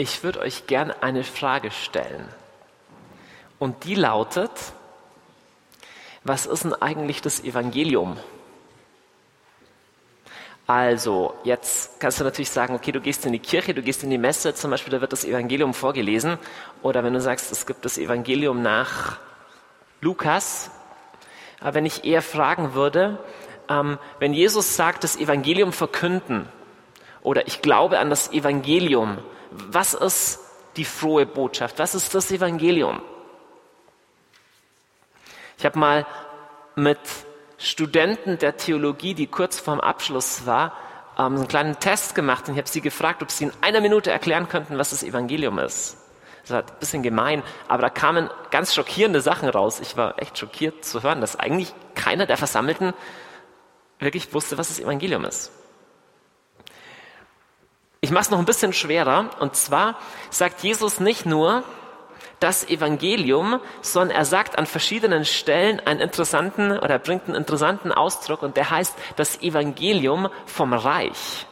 Ich würde euch gern eine Frage stellen. Und die lautet, was ist denn eigentlich das Evangelium? Also, jetzt kannst du natürlich sagen, okay, du gehst in die Kirche, du gehst in die Messe, zum Beispiel, da wird das Evangelium vorgelesen. Oder wenn du sagst, es gibt das Evangelium nach Lukas. Aber wenn ich eher fragen würde, ähm, wenn Jesus sagt, das Evangelium verkünden, oder ich glaube an das Evangelium, was ist die frohe Botschaft? Was ist das Evangelium? Ich habe mal mit Studenten der Theologie, die kurz vorm Abschluss war, ähm, einen kleinen Test gemacht und ich habe sie gefragt, ob sie in einer Minute erklären könnten, was das Evangelium ist. Das war ein bisschen gemein, aber da kamen ganz schockierende Sachen raus. Ich war echt schockiert zu hören, dass eigentlich keiner der Versammelten wirklich wusste, was das Evangelium ist. Ich mache es noch ein bisschen schwerer. Und zwar sagt Jesus nicht nur, das Evangelium, sondern er sagt an verschiedenen Stellen einen interessanten oder er bringt einen interessanten Ausdruck und der heißt das Evangelium vom Reich.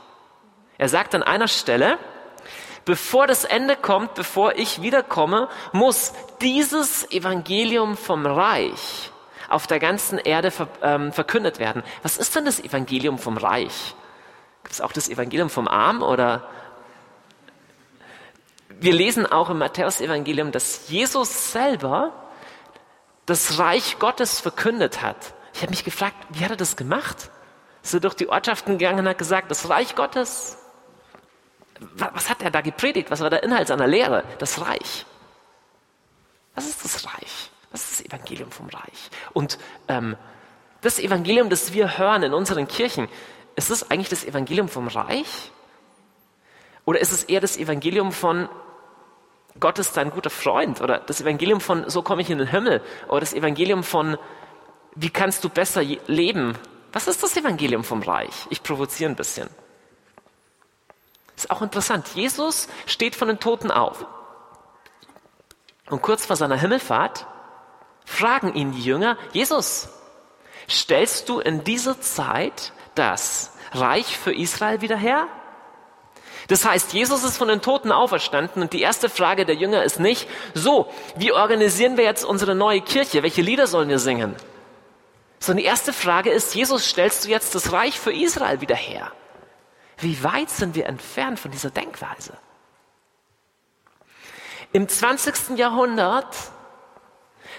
Er sagt an einer Stelle, bevor das Ende kommt, bevor ich wiederkomme, muss dieses Evangelium vom Reich auf der ganzen Erde ähm, verkündet werden. Was ist denn das Evangelium vom Reich? Gibt es auch das Evangelium vom Arm oder wir lesen auch im Matthäus-Evangelium, dass Jesus selber das Reich Gottes verkündet hat. Ich habe mich gefragt, wie hat er das gemacht? Ist er durch die Ortschaften gegangen und hat gesagt, das Reich Gottes. Was hat er da gepredigt? Was war der Inhalt seiner Lehre? Das Reich. Was ist das Reich? Was ist das Evangelium vom Reich? Und ähm, das Evangelium, das wir hören in unseren Kirchen, ist es eigentlich das Evangelium vom Reich? Oder ist es eher das Evangelium von Gott ist dein guter Freund oder das Evangelium von so komme ich in den Himmel oder das Evangelium von wie kannst du besser leben? Was ist das Evangelium vom Reich? Ich provoziere ein bisschen. Ist auch interessant. Jesus steht von den Toten auf. Und kurz vor seiner Himmelfahrt fragen ihn die Jünger, Jesus, stellst du in dieser Zeit das Reich für Israel wieder her? Das heißt, Jesus ist von den Toten auferstanden und die erste Frage der Jünger ist nicht, so, wie organisieren wir jetzt unsere neue Kirche? Welche Lieder sollen wir singen? Sondern die erste Frage ist, Jesus, stellst du jetzt das Reich für Israel wieder her? Wie weit sind wir entfernt von dieser Denkweise? Im 20. Jahrhundert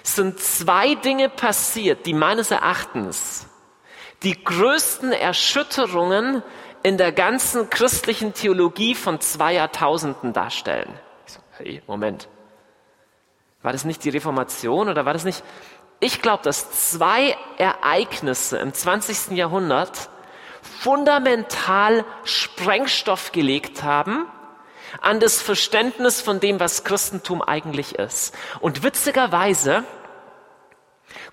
sind zwei Dinge passiert, die meines Erachtens die größten Erschütterungen in der ganzen christlichen Theologie von zwei Jahrtausenden darstellen. Ich so, hey, Moment. War das nicht die Reformation oder war das nicht? Ich glaube, dass zwei Ereignisse im 20. Jahrhundert fundamental Sprengstoff gelegt haben an das Verständnis von dem, was Christentum eigentlich ist. Und witzigerweise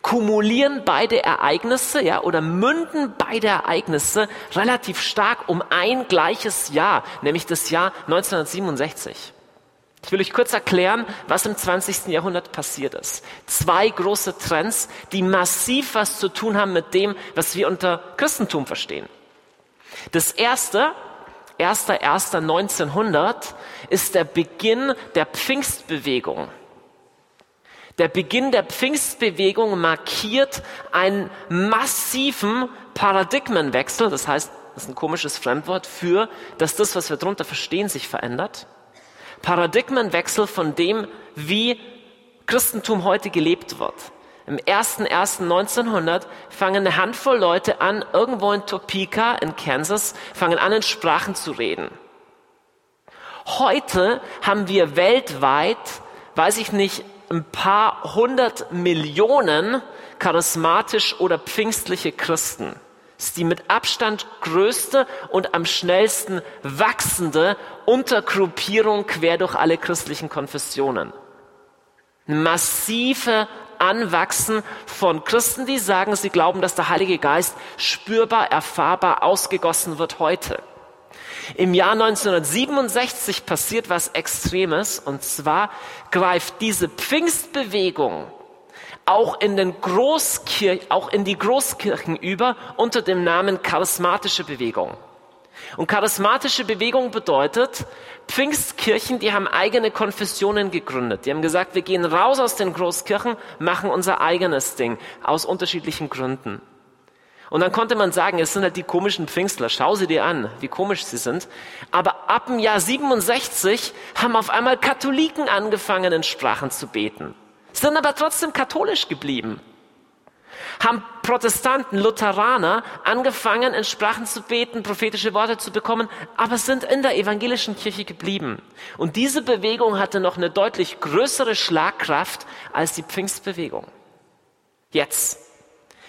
kumulieren beide Ereignisse, ja, oder münden beide Ereignisse relativ stark um ein gleiches Jahr, nämlich das Jahr 1967. Ich will euch kurz erklären, was im 20. Jahrhundert passiert ist. Zwei große Trends, die massiv was zu tun haben mit dem, was wir unter Christentum verstehen. Das erste, 1.1.1900, ist der Beginn der Pfingstbewegung. Der Beginn der Pfingstbewegung markiert einen massiven Paradigmenwechsel. Das heißt, das ist ein komisches Fremdwort für, dass das, was wir darunter verstehen, sich verändert. Paradigmenwechsel von dem, wie Christentum heute gelebt wird. Im 1.1.1900 fangen eine Handvoll Leute an, irgendwo in Topeka in Kansas, fangen an, in Sprachen zu reden. Heute haben wir weltweit, weiß ich nicht, ein paar hundert Millionen charismatisch oder pfingstliche Christen. Das ist die mit Abstand größte und am schnellsten wachsende Untergruppierung quer durch alle christlichen Konfessionen. Massive Anwachsen von Christen, die sagen, sie glauben, dass der Heilige Geist spürbar, erfahrbar ausgegossen wird heute. Im Jahr 1967 passiert was Extremes und zwar greift diese Pfingstbewegung auch in den Großkirchen, auch in die Großkirchen über unter dem Namen charismatische Bewegung. Und charismatische Bewegung bedeutet, Pfingstkirchen, die haben eigene Konfessionen gegründet. Die haben gesagt, wir gehen raus aus den Großkirchen, machen unser eigenes Ding, aus unterschiedlichen Gründen. Und dann konnte man sagen, es sind halt die komischen Pfingstler, schau sie dir an, wie komisch sie sind. Aber ab dem Jahr 67 haben auf einmal Katholiken angefangen, in Sprachen zu beten, sind aber trotzdem katholisch geblieben haben Protestanten, Lutheraner angefangen, in Sprachen zu beten, prophetische Worte zu bekommen, aber sind in der evangelischen Kirche geblieben. Und diese Bewegung hatte noch eine deutlich größere Schlagkraft als die Pfingstbewegung. Jetzt.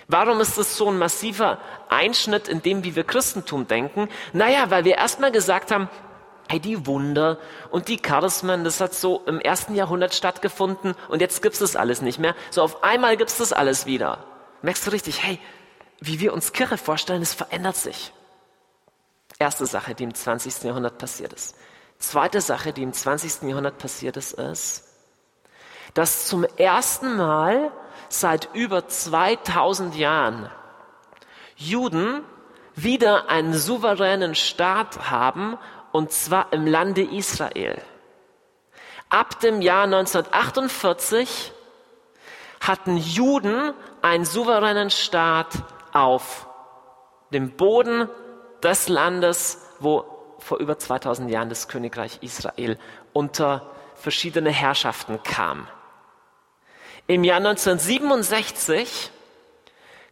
Warum ist das so ein massiver Einschnitt in dem, wie wir Christentum denken? Naja, weil wir erstmal gesagt haben, hey, die Wunder und die Charismen, das hat so im ersten Jahrhundert stattgefunden und jetzt gibt's das alles nicht mehr. So auf einmal gibt's das alles wieder merkst du richtig, hey, wie wir uns Kirche vorstellen, es verändert sich. Erste Sache, die im 20. Jahrhundert passiert ist. Zweite Sache, die im 20. Jahrhundert passiert ist, ist, dass zum ersten Mal seit über 2000 Jahren Juden wieder einen souveränen Staat haben, und zwar im Lande Israel. Ab dem Jahr 1948 hatten Juden einen souveränen Staat auf dem Boden des Landes, wo vor über 2000 Jahren das Königreich Israel unter verschiedene Herrschaften kam. Im Jahr 1967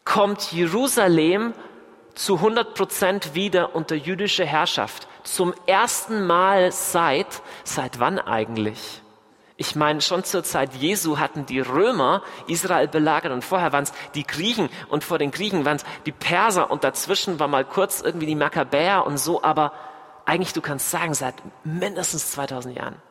kommt Jerusalem zu 100 Prozent wieder unter jüdische Herrschaft. Zum ersten Mal seit, seit wann eigentlich? Ich meine, schon zur Zeit Jesu hatten die Römer Israel belagert und vorher waren es die Griechen und vor den Griechen waren es die Perser und dazwischen war mal kurz irgendwie die Makkabäer und so, aber eigentlich du kannst sagen, seit mindestens 2000 Jahren.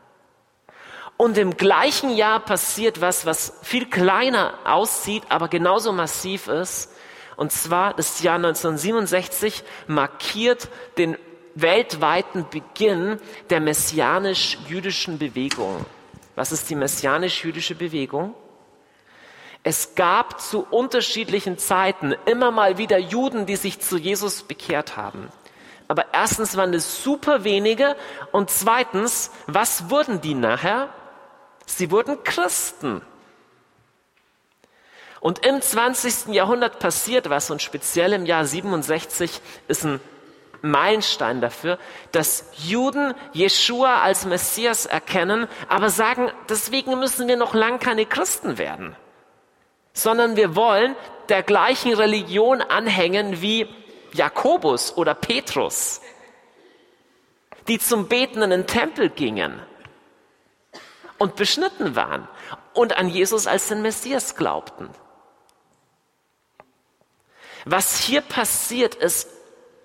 Und im gleichen Jahr passiert was, was viel kleiner aussieht, aber genauso massiv ist. Und zwar das Jahr 1967 markiert den weltweiten Beginn der messianisch-jüdischen Bewegung. Was ist die messianisch-jüdische Bewegung? Es gab zu unterschiedlichen Zeiten immer mal wieder Juden, die sich zu Jesus bekehrt haben. Aber erstens waren es super wenige und zweitens, was wurden die nachher? Sie wurden Christen. Und im 20. Jahrhundert passiert was und speziell im Jahr 67 ist ein Meilenstein dafür, dass Juden Jeshua als Messias erkennen, aber sagen, deswegen müssen wir noch lang keine Christen werden, sondern wir wollen der gleichen Religion anhängen wie Jakobus oder Petrus, die zum Beten in den Tempel gingen und beschnitten waren und an Jesus als den Messias glaubten. Was hier passiert, ist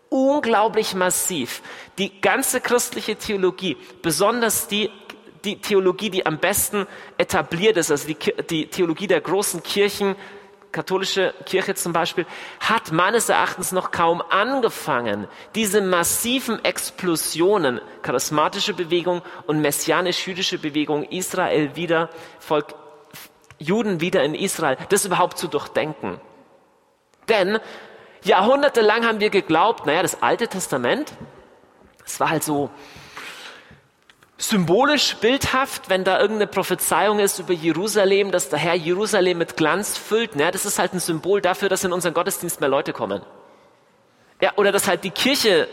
unglaublich massiv. Die ganze christliche Theologie, besonders die, die Theologie, die am besten etabliert ist, also die, die Theologie der großen Kirchen, katholische Kirche zum Beispiel, hat meines Erachtens noch kaum angefangen, diese massiven Explosionen, charismatische Bewegung und messianisch-jüdische Bewegung, Israel wieder, Volk, Juden wieder in Israel, das überhaupt zu durchdenken. Denn Jahrhundertelang haben wir geglaubt, naja, das Alte Testament, es war halt so symbolisch, bildhaft, wenn da irgendeine Prophezeiung ist über Jerusalem, dass der Herr Jerusalem mit Glanz füllt. Naja, das ist halt ein Symbol dafür, dass in unseren Gottesdienst mehr Leute kommen. Ja, oder dass halt die Kirche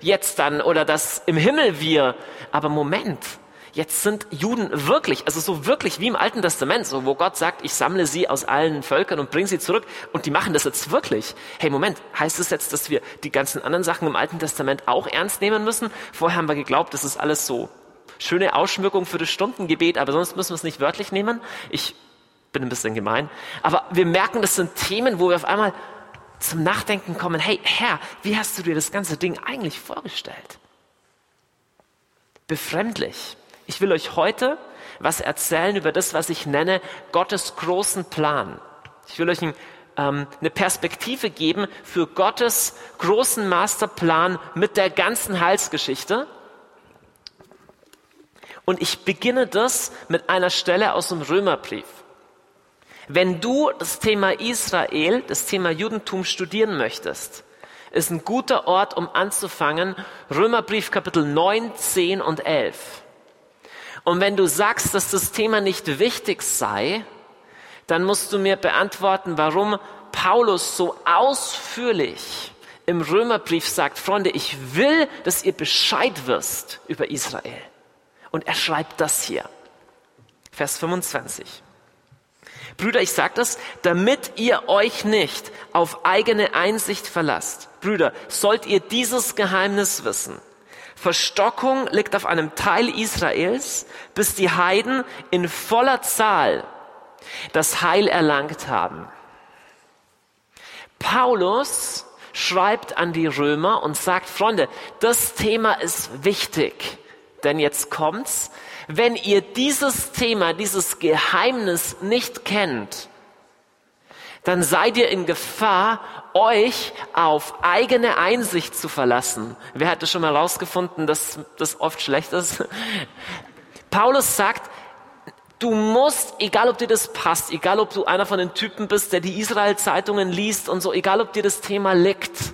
jetzt dann oder dass im Himmel wir. Aber Moment, Jetzt sind Juden wirklich, also so wirklich wie im Alten Testament, so wo Gott sagt, ich sammle sie aus allen Völkern und bringe sie zurück und die machen das jetzt wirklich. Hey, Moment, heißt das jetzt, dass wir die ganzen anderen Sachen im Alten Testament auch ernst nehmen müssen? Vorher haben wir geglaubt, das ist alles so schöne Ausschmückung für das Stundengebet, aber sonst müssen wir es nicht wörtlich nehmen. Ich bin ein bisschen gemein. Aber wir merken, das sind Themen, wo wir auf einmal zum Nachdenken kommen, hey Herr, wie hast du dir das ganze Ding eigentlich vorgestellt? Befremdlich. Ich will euch heute was erzählen über das, was ich nenne Gottes großen Plan. Ich will euch ein, ähm, eine Perspektive geben für Gottes großen Masterplan mit der ganzen Heilsgeschichte. Und ich beginne das mit einer Stelle aus dem Römerbrief. Wenn du das Thema Israel, das Thema Judentum studieren möchtest, ist ein guter Ort, um anzufangen. Römerbrief Kapitel 9, 10 und 11. Und wenn du sagst, dass das Thema nicht wichtig sei, dann musst du mir beantworten, warum Paulus so ausführlich im Römerbrief sagt, Freunde, ich will, dass ihr Bescheid wisst über Israel. Und er schreibt das hier. Vers 25. Brüder, ich sage das, damit ihr euch nicht auf eigene Einsicht verlasst. Brüder, sollt ihr dieses Geheimnis wissen. Verstockung liegt auf einem Teil Israels, bis die Heiden in voller Zahl das Heil erlangt haben. Paulus schreibt an die Römer und sagt, Freunde, das Thema ist wichtig, denn jetzt kommt's, wenn ihr dieses Thema, dieses Geheimnis nicht kennt, dann seid ihr in Gefahr, euch auf eigene Einsicht zu verlassen. Wer hatte schon mal herausgefunden, dass das oft schlecht ist? Paulus sagt, du musst, egal ob dir das passt, egal ob du einer von den Typen bist, der die Israel-Zeitungen liest und so, egal ob dir das Thema liegt,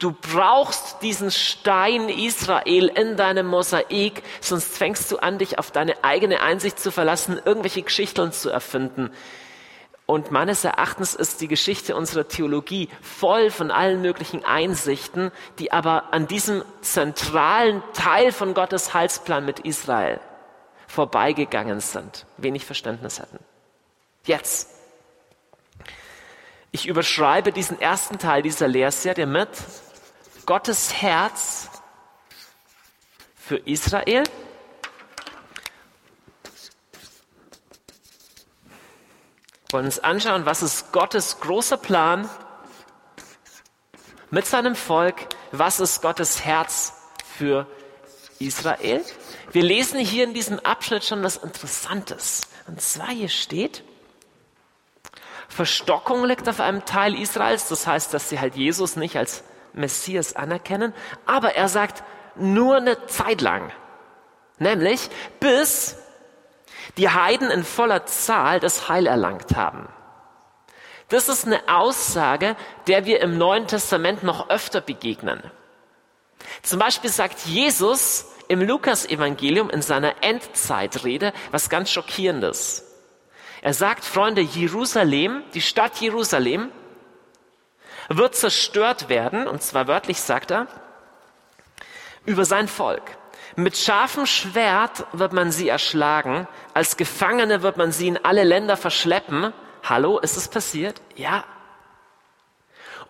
Du brauchst diesen Stein Israel in deinem Mosaik, sonst fängst du an, dich auf deine eigene Einsicht zu verlassen, irgendwelche Geschichten zu erfinden. Und meines Erachtens ist die Geschichte unserer Theologie voll von allen möglichen Einsichten, die aber an diesem zentralen Teil von Gottes Heilsplan mit Israel vorbeigegangen sind, wenig Verständnis hatten. Jetzt. Ich überschreibe diesen ersten Teil dieser Lehrserie mit Gottes Herz für Israel. Wir wollen uns anschauen, was ist Gottes großer Plan mit seinem Volk, was ist Gottes Herz für Israel. Wir lesen hier in diesem Abschnitt schon was Interessantes. Und zwar hier steht, Verstockung liegt auf einem Teil Israels, das heißt, dass sie halt Jesus nicht als Messias anerkennen, aber er sagt nur eine Zeit lang, nämlich bis die Heiden in voller Zahl das Heil erlangt haben. Das ist eine Aussage, der wir im Neuen Testament noch öfter begegnen. Zum Beispiel sagt Jesus im Lukas-Evangelium in seiner Endzeitrede was ganz Schockierendes. Er sagt, Freunde, Jerusalem, die Stadt Jerusalem, wird zerstört werden, und zwar wörtlich sagt er, über sein Volk. Mit scharfem Schwert wird man sie erschlagen, als Gefangene wird man sie in alle Länder verschleppen. Hallo, ist es passiert? Ja.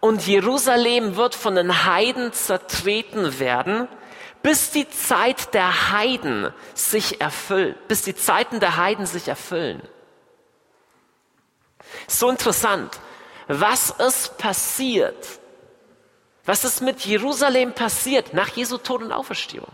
Und Jerusalem wird von den Heiden zertreten werden, bis die Zeit der Heiden sich erfüllt, bis die Zeiten der Heiden sich erfüllen. So interessant was ist passiert? Was ist mit Jerusalem passiert nach Jesu Tod und Auferstehung?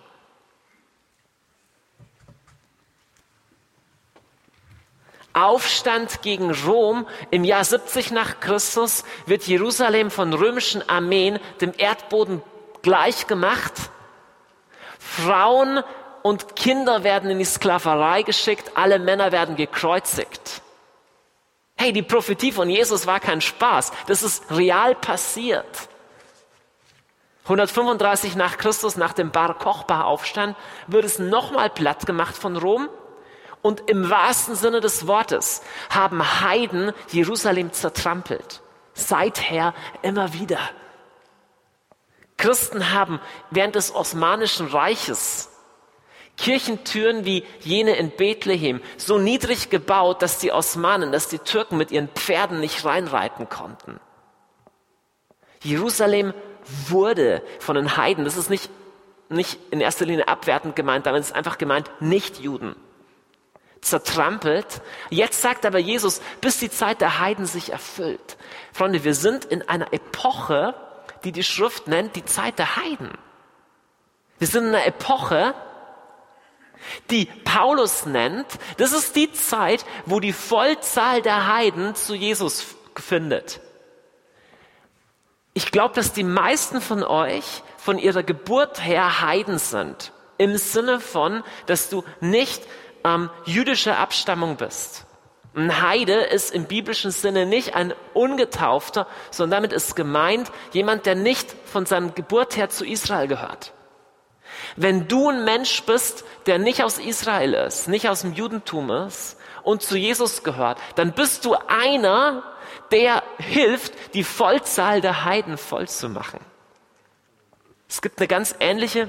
Aufstand gegen Rom im Jahr 70 nach Christus wird Jerusalem von römischen Armeen dem Erdboden gleich gemacht. Frauen und Kinder werden in die Sklaverei geschickt, alle Männer werden gekreuzigt. Hey, die Prophetie von Jesus war kein Spaß. Das ist real passiert. 135 nach Christus, nach dem Bar Kochba-Aufstand, wird es nochmal platt gemacht von Rom. Und im wahrsten Sinne des Wortes haben Heiden Jerusalem zertrampelt. Seither immer wieder. Christen haben während des Osmanischen Reiches Kirchentüren wie jene in Bethlehem so niedrig gebaut, dass die Osmanen, dass die Türken mit ihren Pferden nicht reinreiten konnten. Jerusalem wurde von den Heiden, das ist nicht, nicht in erster Linie abwertend gemeint, damit ist einfach gemeint, nicht Juden, zertrampelt. Jetzt sagt aber Jesus, bis die Zeit der Heiden sich erfüllt. Freunde, wir sind in einer Epoche, die die Schrift nennt, die Zeit der Heiden. Wir sind in einer Epoche, die Paulus nennt, das ist die Zeit, wo die Vollzahl der Heiden zu Jesus findet. Ich glaube, dass die meisten von euch von ihrer Geburt her Heiden sind. Im Sinne von, dass du nicht ähm, jüdischer Abstammung bist. Ein Heide ist im biblischen Sinne nicht ein Ungetaufter, sondern damit ist gemeint jemand, der nicht von seinem Geburt her zu Israel gehört. Wenn du ein Mensch bist, der nicht aus Israel ist, nicht aus dem Judentum ist und zu Jesus gehört, dann bist du einer, der hilft, die Vollzahl der Heiden voll zu machen. Es gibt eine ganz ähnliche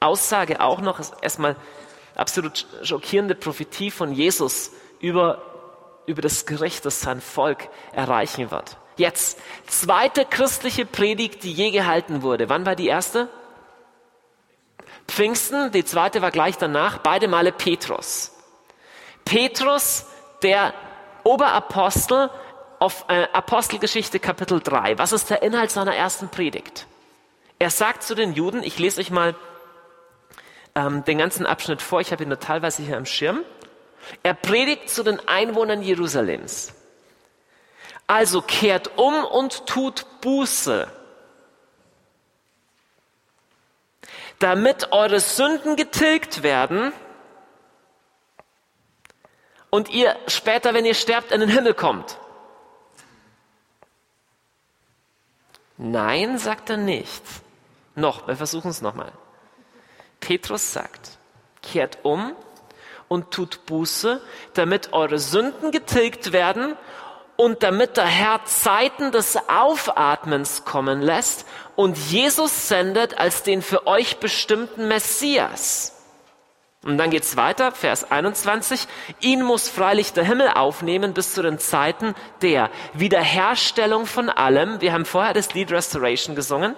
Aussage auch noch, erstmal absolut schockierende Prophetie von Jesus über, über das Gericht, das sein Volk erreichen wird. Jetzt, zweite christliche Predigt, die je gehalten wurde. Wann war die erste? Pfingsten, die zweite war gleich danach, beide Male Petrus. Petrus, der Oberapostel auf äh, Apostelgeschichte Kapitel 3. Was ist der Inhalt seiner ersten Predigt? Er sagt zu den Juden, ich lese euch mal ähm, den ganzen Abschnitt vor, ich habe ihn nur teilweise hier am Schirm. Er predigt zu den Einwohnern Jerusalems. Also kehrt um und tut Buße, damit eure Sünden getilgt werden und ihr später, wenn ihr sterbt, in den Himmel kommt. Nein, sagt er nicht. Noch, wir versuchen es nochmal. Petrus sagt, kehrt um und tut Buße, damit eure Sünden getilgt werden und damit der Herr Zeiten des Aufatmens kommen lässt und Jesus sendet als den für euch bestimmten Messias. Und dann geht's weiter, Vers 21. Ihn muss freilich der Himmel aufnehmen bis zu den Zeiten der Wiederherstellung von allem. Wir haben vorher das Lied Restoration gesungen,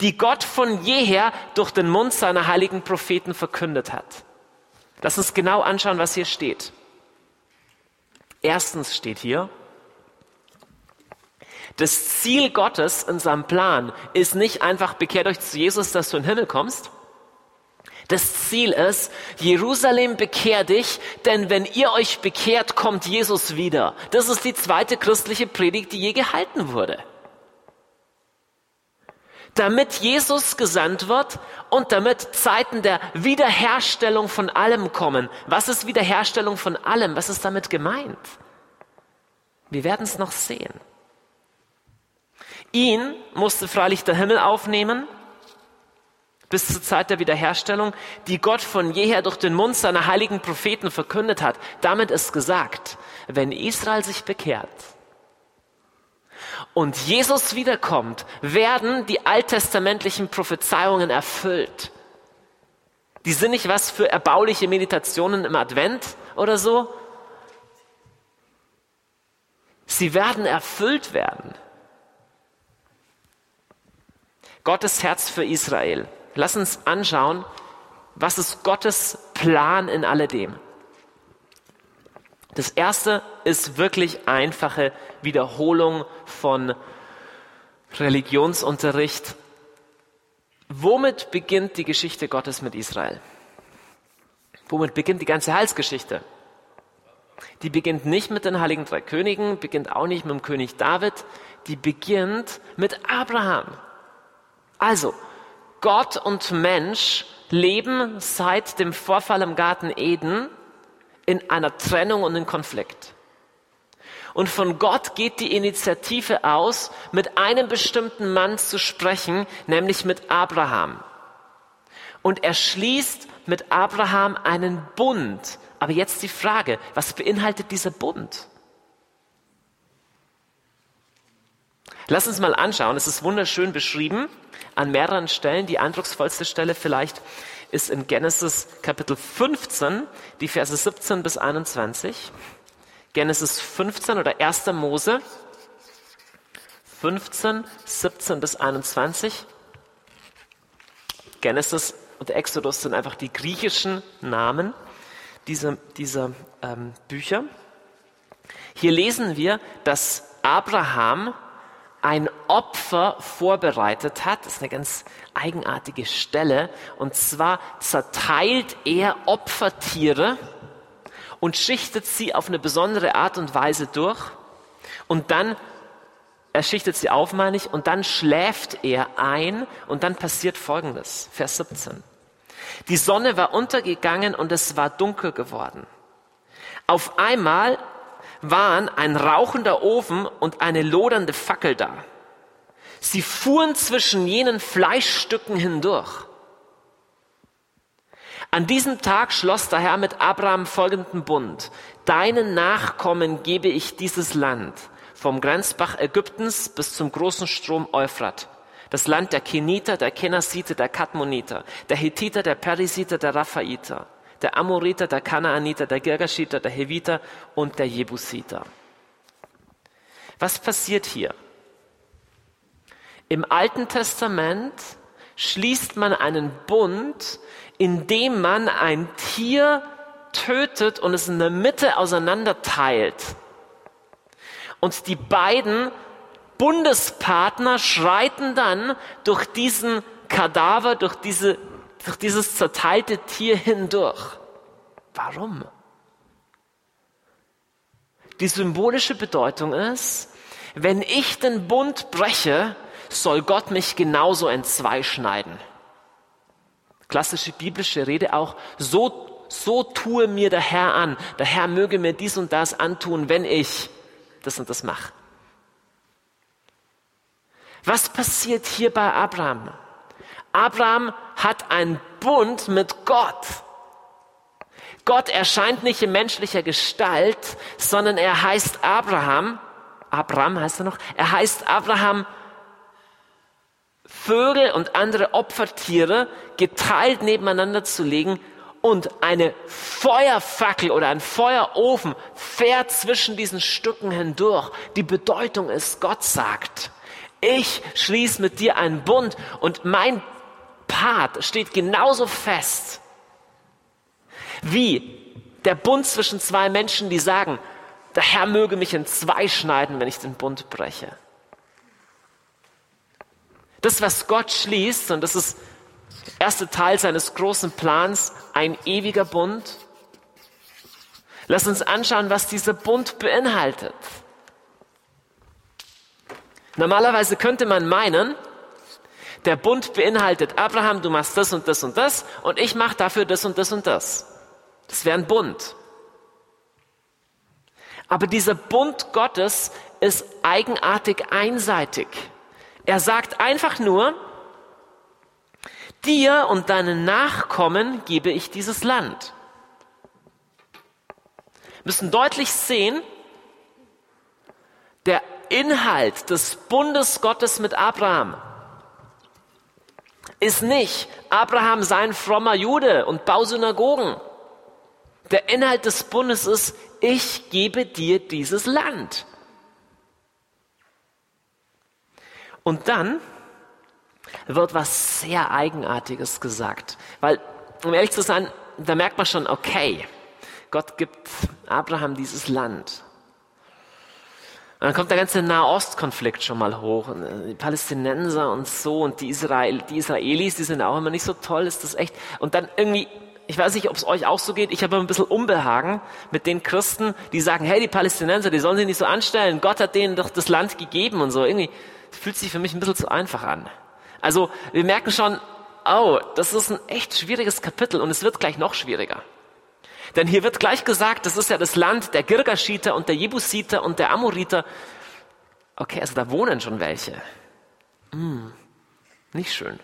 die Gott von jeher durch den Mund seiner heiligen Propheten verkündet hat. Lass uns genau anschauen, was hier steht. Erstens steht hier, das Ziel Gottes in seinem Plan ist nicht einfach, bekehrt euch zu Jesus, dass du in den Himmel kommst. Das Ziel ist, Jerusalem bekehr dich, denn wenn ihr euch bekehrt, kommt Jesus wieder. Das ist die zweite christliche Predigt, die je gehalten wurde damit Jesus gesandt wird und damit Zeiten der Wiederherstellung von allem kommen. Was ist Wiederherstellung von allem? Was ist damit gemeint? Wir werden es noch sehen. Ihn musste freilich der Himmel aufnehmen, bis zur Zeit der Wiederherstellung, die Gott von jeher durch den Mund seiner heiligen Propheten verkündet hat. Damit ist gesagt, wenn Israel sich bekehrt, und Jesus wiederkommt, werden die alttestamentlichen Prophezeiungen erfüllt. Die sind nicht was für erbauliche Meditationen im Advent oder so. Sie werden erfüllt werden. Gottes Herz für Israel. Lass uns anschauen, was ist Gottes Plan in alledem. Das erste ist wirklich einfache Wiederholung von Religionsunterricht. Womit beginnt die Geschichte Gottes mit Israel? Womit beginnt die ganze Heilsgeschichte? Die beginnt nicht mit den heiligen drei Königen, beginnt auch nicht mit dem König David, die beginnt mit Abraham. Also, Gott und Mensch leben seit dem Vorfall im Garten Eden in einer Trennung und in Konflikt. Und von Gott geht die Initiative aus, mit einem bestimmten Mann zu sprechen, nämlich mit Abraham. Und er schließt mit Abraham einen Bund. Aber jetzt die Frage, was beinhaltet dieser Bund? Lass uns mal anschauen, es ist wunderschön beschrieben an mehreren Stellen. Die eindrucksvollste Stelle vielleicht ist in Genesis Kapitel 15, die Verse 17 bis 21. Genesis 15 oder 1. Mose 15, 17 bis 21. Genesis und Exodus sind einfach die griechischen Namen dieser, dieser ähm, Bücher. Hier lesen wir, dass Abraham ein Opfer vorbereitet hat. Das ist eine ganz eigenartige Stelle. Und zwar zerteilt er Opfertiere und schichtet sie auf eine besondere Art und Weise durch. Und dann, er schichtet sie auf, meine ich, und dann schläft er ein und dann passiert Folgendes. Vers 17. Die Sonne war untergegangen und es war dunkel geworden. Auf einmal waren ein rauchender Ofen und eine lodernde Fackel da. Sie fuhren zwischen jenen Fleischstücken hindurch. An diesem Tag schloss der Herr mit Abraham folgenden Bund. Deinen Nachkommen gebe ich dieses Land, vom Grenzbach Ägyptens bis zum großen Strom Euphrat. Das Land der Keniter, der Kenasiter, der Kadmoniter, der Hethiter, der Perisiter, der Raphaiter, der Amoriter, der Kanaaniter, der Girgashiter, der Heviter und der Jebusiter. Was passiert hier? Im Alten Testament schließt man einen Bund, indem man ein Tier tötet und es in der Mitte auseinanderteilt. Und die beiden Bundespartner schreiten dann durch diesen Kadaver, durch, diese, durch dieses zerteilte Tier hindurch. Warum? Die symbolische Bedeutung ist, wenn ich den Bund breche, soll Gott mich genauso entzwei schneiden. Klassische biblische Rede auch, so, so tue mir der Herr an. Der Herr möge mir dies und das antun, wenn ich das und das mache. Was passiert hier bei Abraham? Abraham hat einen Bund mit Gott. Gott erscheint nicht in menschlicher Gestalt, sondern er heißt Abraham. Abraham heißt er noch. Er heißt Abraham Vögel und andere Opfertiere geteilt nebeneinander zu legen und eine Feuerfackel oder ein Feuerofen fährt zwischen diesen Stücken hindurch. Die Bedeutung ist, Gott sagt, ich schließe mit dir einen Bund und mein Part steht genauso fest wie der Bund zwischen zwei Menschen, die sagen, der Herr möge mich in zwei schneiden, wenn ich den Bund breche. Das, was Gott schließt, und das ist der erste Teil seines großen Plans, ein ewiger Bund. Lass uns anschauen, was dieser Bund beinhaltet. Normalerweise könnte man meinen, der Bund beinhaltet, Abraham, du machst das und das und das und ich mache dafür das und das und das. Das wäre ein Bund. Aber dieser Bund Gottes ist eigenartig einseitig. Er sagt einfach nur, dir und deinen Nachkommen gebe ich dieses Land. Wir müssen deutlich sehen, der Inhalt des Bundes Gottes mit Abraham ist nicht, Abraham sei ein frommer Jude und bau Synagogen. Der Inhalt des Bundes ist, ich gebe dir dieses Land. Und dann wird was sehr Eigenartiges gesagt. Weil, um ehrlich zu sein, da merkt man schon, okay, Gott gibt Abraham dieses Land. Und dann kommt der ganze Nahostkonflikt schon mal hoch. Und äh, die Palästinenser und so und die, Israel, die Israelis, die sind auch immer nicht so toll, ist das echt. Und dann irgendwie, ich weiß nicht, ob es euch auch so geht, ich habe ein bisschen Unbehagen mit den Christen, die sagen, hey, die Palästinenser, die sollen sich nicht so anstellen, Gott hat denen doch das Land gegeben und so. Irgendwie, fühlt sich für mich ein bisschen zu einfach an. Also wir merken schon, oh, das ist ein echt schwieriges Kapitel und es wird gleich noch schwieriger. Denn hier wird gleich gesagt, das ist ja das Land der Girgashiter und der Jebusiter und der Amoriter. Okay, also da wohnen schon welche. Hm, nicht schön.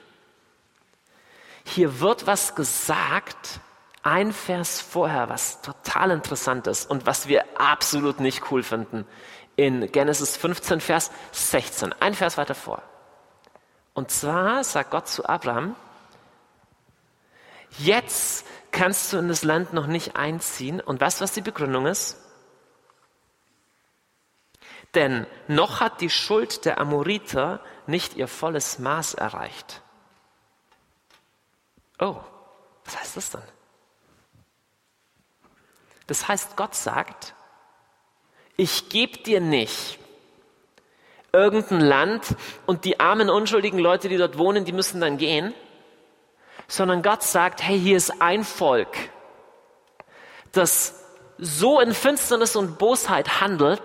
Hier wird was gesagt, ein Vers vorher, was total interessant ist und was wir absolut nicht cool finden in Genesis 15, Vers 16. Ein Vers weiter vor. Und zwar sagt Gott zu Abraham, jetzt kannst du in das Land noch nicht einziehen. Und weißt du, was die Begründung ist? Denn noch hat die Schuld der Amoriter nicht ihr volles Maß erreicht. Oh, was heißt das dann? Das heißt, Gott sagt, ich gebe dir nicht irgendein Land und die armen, unschuldigen Leute, die dort wohnen, die müssen dann gehen, sondern Gott sagt, hey, hier ist ein Volk, das so in Finsternis und Bosheit handelt,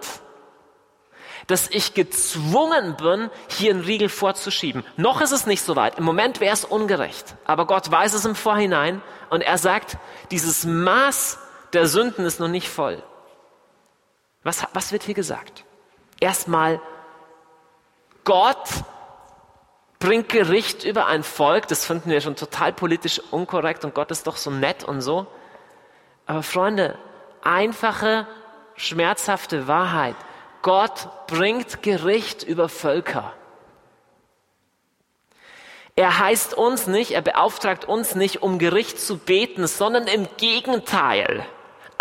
dass ich gezwungen bin, hier einen Riegel vorzuschieben. Noch ist es nicht so weit. Im Moment wäre es ungerecht. Aber Gott weiß es im Vorhinein und er sagt, dieses Maß der Sünden ist noch nicht voll. Was, was wird hier gesagt? Erstmal, Gott bringt Gericht über ein Volk. Das finden wir schon total politisch unkorrekt und Gott ist doch so nett und so. Aber Freunde, einfache, schmerzhafte Wahrheit. Gott bringt Gericht über Völker. Er heißt uns nicht, er beauftragt uns nicht, um Gericht zu beten, sondern im Gegenteil.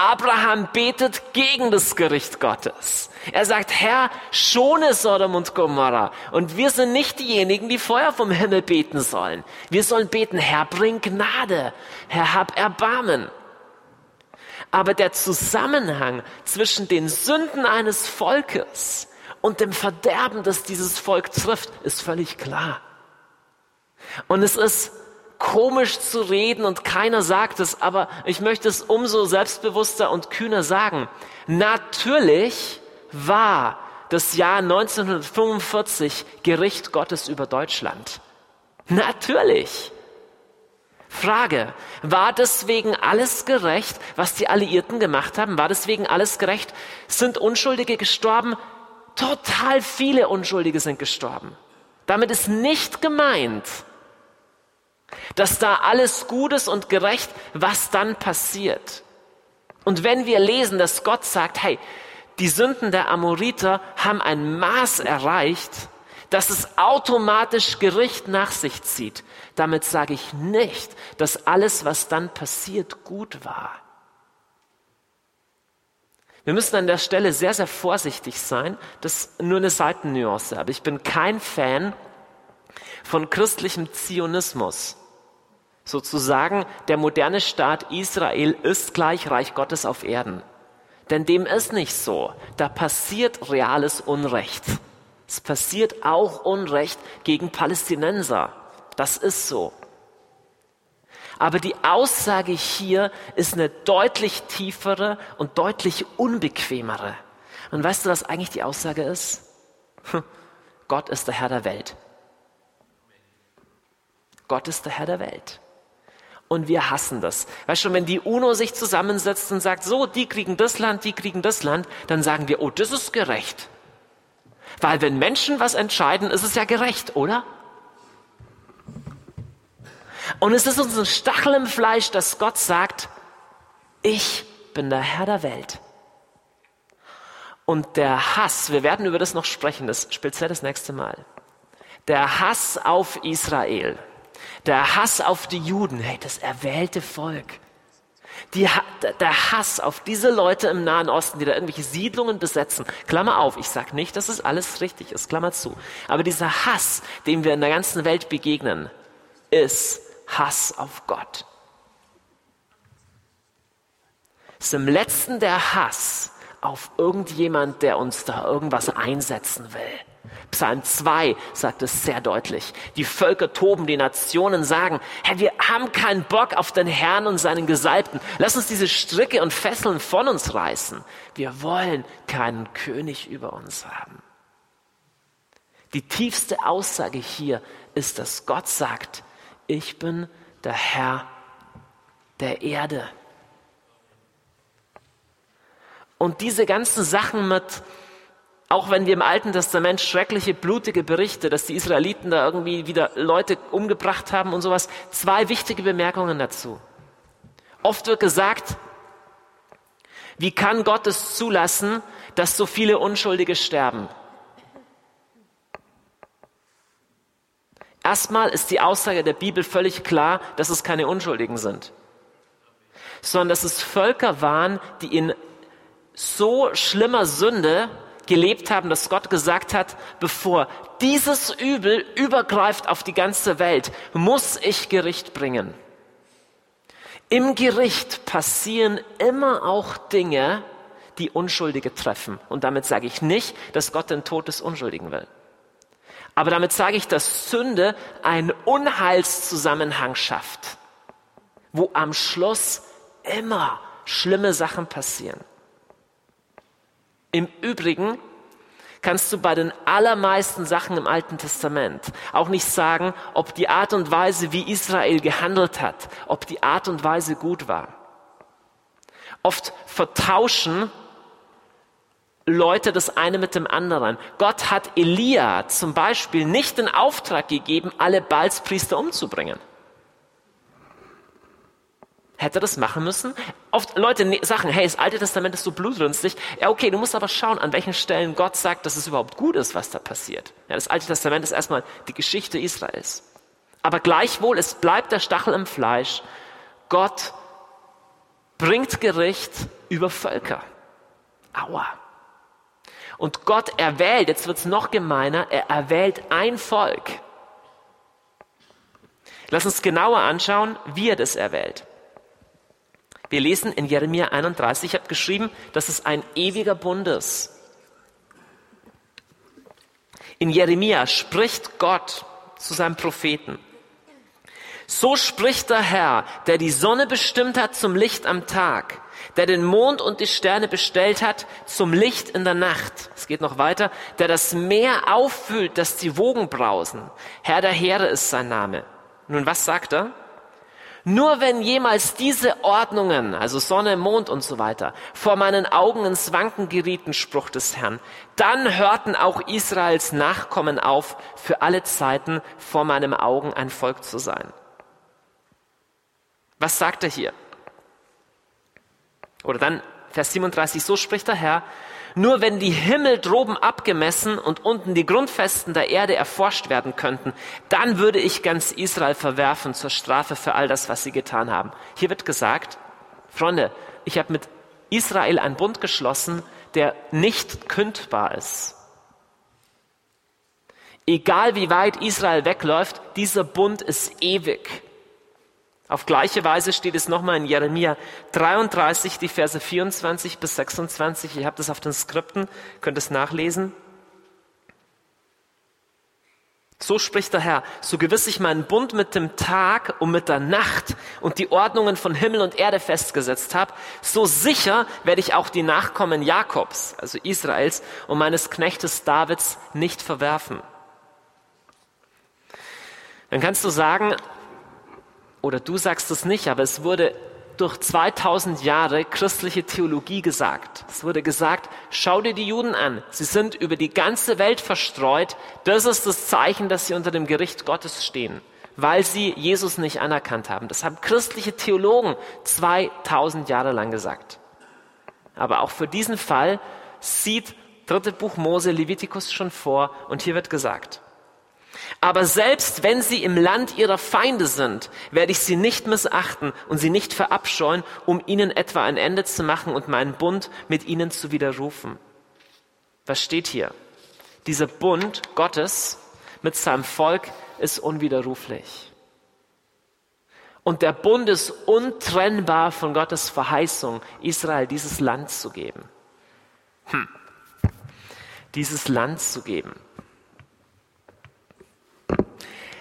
Abraham betet gegen das Gericht Gottes. Er sagt, Herr, schone Sodom und Gomorra. Und wir sind nicht diejenigen, die Feuer vom Himmel beten sollen. Wir sollen beten, Herr, bring Gnade. Herr, hab Erbarmen. Aber der Zusammenhang zwischen den Sünden eines Volkes und dem Verderben, das dieses Volk trifft, ist völlig klar. Und es ist komisch zu reden und keiner sagt es, aber ich möchte es umso selbstbewusster und kühner sagen. Natürlich war das Jahr 1945 Gericht Gottes über Deutschland. Natürlich. Frage, war deswegen alles gerecht, was die Alliierten gemacht haben? War deswegen alles gerecht? Sind Unschuldige gestorben? Total viele Unschuldige sind gestorben. Damit ist nicht gemeint, dass da alles Gutes und gerecht, was dann passiert. Und wenn wir lesen, dass Gott sagt, hey, die Sünden der Amoriter haben ein Maß erreicht, dass es automatisch Gericht nach sich zieht, damit sage ich nicht, dass alles, was dann passiert, gut war. Wir müssen an der Stelle sehr, sehr vorsichtig sein. Das ist nur eine Seitennuance. Aber ich bin kein Fan von christlichem Zionismus. Sozusagen, der moderne Staat Israel ist gleich Reich Gottes auf Erden. Denn dem ist nicht so. Da passiert reales Unrecht. Es passiert auch Unrecht gegen Palästinenser. Das ist so. Aber die Aussage hier ist eine deutlich tiefere und deutlich unbequemere. Und weißt du, was eigentlich die Aussage ist? Gott ist der Herr der Welt. Gott ist der Herr der Welt. Und wir hassen das. Weißt du, wenn die UNO sich zusammensetzt und sagt, so, die kriegen das Land, die kriegen das Land, dann sagen wir, oh, das ist gerecht. Weil wenn Menschen was entscheiden, ist es ja gerecht, oder? Und es ist uns ein Stachel im Fleisch, dass Gott sagt, ich bin der Herr der Welt. Und der Hass, wir werden über das noch sprechen, das speziell das nächste Mal. Der Hass auf Israel, der Hass auf die Juden, hey, das erwählte Volk. Die, der Hass auf diese Leute im Nahen Osten, die da irgendwelche Siedlungen besetzen. Klammer auf, ich sage nicht, dass es alles richtig ist, Klammer zu. Aber dieser Hass, dem wir in der ganzen Welt begegnen, ist Hass auf Gott. Ist im letzten der Hass auf irgendjemand, der uns da irgendwas einsetzen will. Psalm 2 sagt es sehr deutlich. Die Völker toben, die Nationen sagen, Herr, wir haben keinen Bock auf den Herrn und seinen Gesalbten. Lass uns diese Stricke und Fesseln von uns reißen. Wir wollen keinen König über uns haben. Die tiefste Aussage hier ist, dass Gott sagt, ich bin der Herr der Erde. Und diese ganzen Sachen mit, auch wenn wir im Alten Testament schreckliche, blutige Berichte, dass die Israeliten da irgendwie wieder Leute umgebracht haben und sowas, zwei wichtige Bemerkungen dazu. Oft wird gesagt, wie kann Gott es zulassen, dass so viele Unschuldige sterben? Erstmal ist die Aussage der Bibel völlig klar, dass es keine Unschuldigen sind, sondern dass es Völker waren, die in so schlimmer Sünde gelebt haben, dass Gott gesagt hat, bevor dieses Übel übergreift auf die ganze Welt, muss ich Gericht bringen. Im Gericht passieren immer auch Dinge, die Unschuldige treffen. Und damit sage ich nicht, dass Gott den Tod des Unschuldigen will. Aber damit sage ich, dass Sünde einen Unheilszusammenhang schafft, wo am Schluss immer schlimme Sachen passieren. Im Übrigen kannst du bei den allermeisten Sachen im Alten Testament auch nicht sagen, ob die Art und Weise, wie Israel gehandelt hat, ob die Art und Weise gut war. Oft vertauschen Leute das eine mit dem anderen. Gott hat Elia zum Beispiel nicht den Auftrag gegeben, alle Balspriester umzubringen. Hätte das machen müssen? Oft Leute ne, sagen, hey, das Alte Testament ist so blutrünstig. Ja, okay, du musst aber schauen, an welchen Stellen Gott sagt, dass es überhaupt gut ist, was da passiert. Ja, das Alte Testament ist erstmal die Geschichte Israels. Aber gleichwohl, es bleibt der Stachel im Fleisch. Gott bringt Gericht über Völker. Aua. Und Gott erwählt, jetzt wird's noch gemeiner, er erwählt ein Volk. Lass uns genauer anschauen, wie er das erwählt. Wir lesen in Jeremia 31, ich habe geschrieben, dass es ein ewiger Bund ist. In Jeremia spricht Gott zu seinem Propheten. So spricht der Herr, der die Sonne bestimmt hat zum Licht am Tag, der den Mond und die Sterne bestellt hat zum Licht in der Nacht. Es geht noch weiter, der das Meer auffüllt, dass die Wogen brausen. Herr der Heere ist sein Name. Nun, was sagt er? Nur wenn jemals diese Ordnungen, also Sonne, Mond und so weiter, vor meinen Augen ins Wanken gerieten, Spruch des Herrn, dann hörten auch Israels Nachkommen auf, für alle Zeiten vor meinem Augen ein Volk zu sein. Was sagt er hier? Oder dann Vers 37, so spricht der Herr, nur wenn die Himmel droben abgemessen und unten die Grundfesten der Erde erforscht werden könnten, dann würde ich ganz Israel verwerfen zur Strafe für all das, was sie getan haben. Hier wird gesagt, Freunde, ich habe mit Israel einen Bund geschlossen, der nicht kündbar ist. Egal wie weit Israel wegläuft, dieser Bund ist ewig. Auf gleiche Weise steht es nochmal in Jeremia 33, die Verse 24 bis 26. Ihr habt es auf den Skripten, könnt es nachlesen. So spricht der Herr, so gewiss ich meinen Bund mit dem Tag und mit der Nacht und die Ordnungen von Himmel und Erde festgesetzt habe, so sicher werde ich auch die Nachkommen Jakobs, also Israels, und meines Knechtes Davids nicht verwerfen. Dann kannst du sagen, oder du sagst es nicht, aber es wurde durch 2000 Jahre christliche Theologie gesagt. Es wurde gesagt, schau dir die Juden an. Sie sind über die ganze Welt verstreut. Das ist das Zeichen, dass sie unter dem Gericht Gottes stehen, weil sie Jesus nicht anerkannt haben. Das haben christliche Theologen 2000 Jahre lang gesagt. Aber auch für diesen Fall sieht dritte Buch Mose Levitikus schon vor und hier wird gesagt, aber selbst wenn sie im Land ihrer Feinde sind, werde ich sie nicht missachten und sie nicht verabscheuen, um ihnen etwa ein Ende zu machen und meinen Bund mit ihnen zu widerrufen. Was steht hier? Dieser Bund Gottes mit seinem Volk ist unwiderruflich. Und der Bund ist untrennbar von Gottes Verheißung, Israel dieses Land zu geben. Hm. Dieses Land zu geben.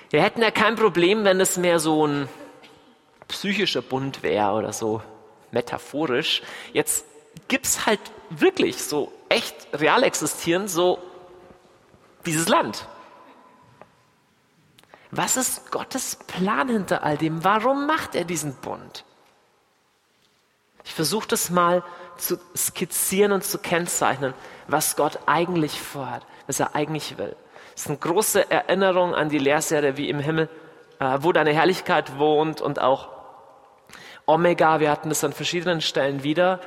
Wir hätten ja kein Problem, wenn es mehr so ein psychischer Bund wäre oder so metaphorisch. Jetzt gibt's halt wirklich so echt real existieren so dieses Land. Was ist Gottes Plan hinter all dem? Warum macht er diesen Bund? Ich versuche das mal zu skizzieren und zu kennzeichnen, was Gott eigentlich vorhat, was er eigentlich will. Das ist eine große Erinnerung an die Lehrserie wie im Himmel, äh, wo deine Herrlichkeit wohnt und auch Omega, wir hatten das an verschiedenen Stellen wieder.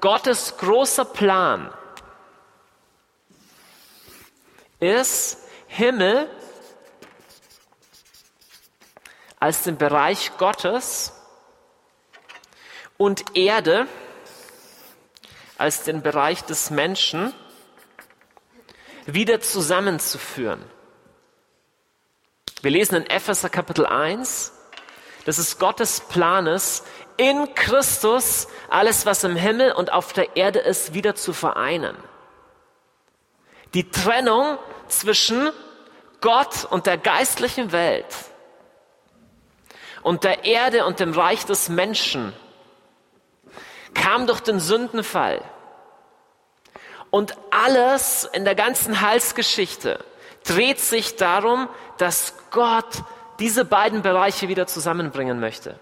Gottes großer Plan ist Himmel als den Bereich Gottes und Erde als den Bereich des Menschen wieder zusammenzuführen. Wir lesen in Epheser Kapitel 1, dass es Gottes Plan ist, in Christus alles, was im Himmel und auf der Erde ist, wieder zu vereinen. Die Trennung zwischen Gott und der geistlichen Welt und der Erde und dem Reich des Menschen kam durch den Sündenfall. Und alles in der ganzen Heilsgeschichte dreht sich darum, dass Gott diese beiden Bereiche wieder zusammenbringen möchte.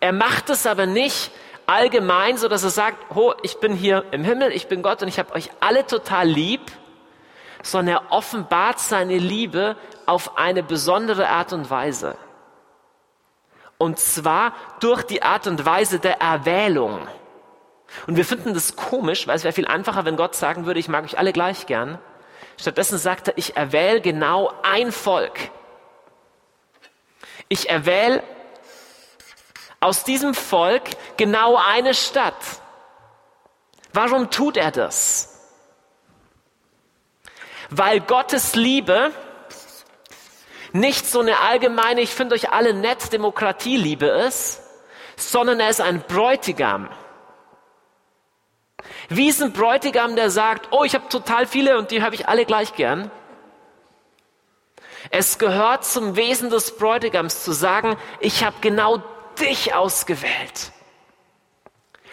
Er macht es aber nicht allgemein, so dass er sagt, oh, ich bin hier im Himmel, ich bin Gott und ich habe euch alle total lieb, sondern er offenbart seine Liebe auf eine besondere Art und Weise. Und zwar durch die Art und Weise der Erwählung. Und wir finden das komisch, weil es wäre viel einfacher, wenn Gott sagen würde, ich mag euch alle gleich gern. Stattdessen sagt er, ich erwähle genau ein Volk. Ich erwähle aus diesem Volk genau eine Stadt. Warum tut er das? Weil Gottes Liebe nicht so eine allgemeine, ich finde euch alle nett, Demokratieliebe ist, sondern er ist ein Bräutigam. Wie ist ein Bräutigam, der sagt, oh, ich habe total viele und die habe ich alle gleich gern? Es gehört zum Wesen des Bräutigams zu sagen, ich habe genau dich ausgewählt.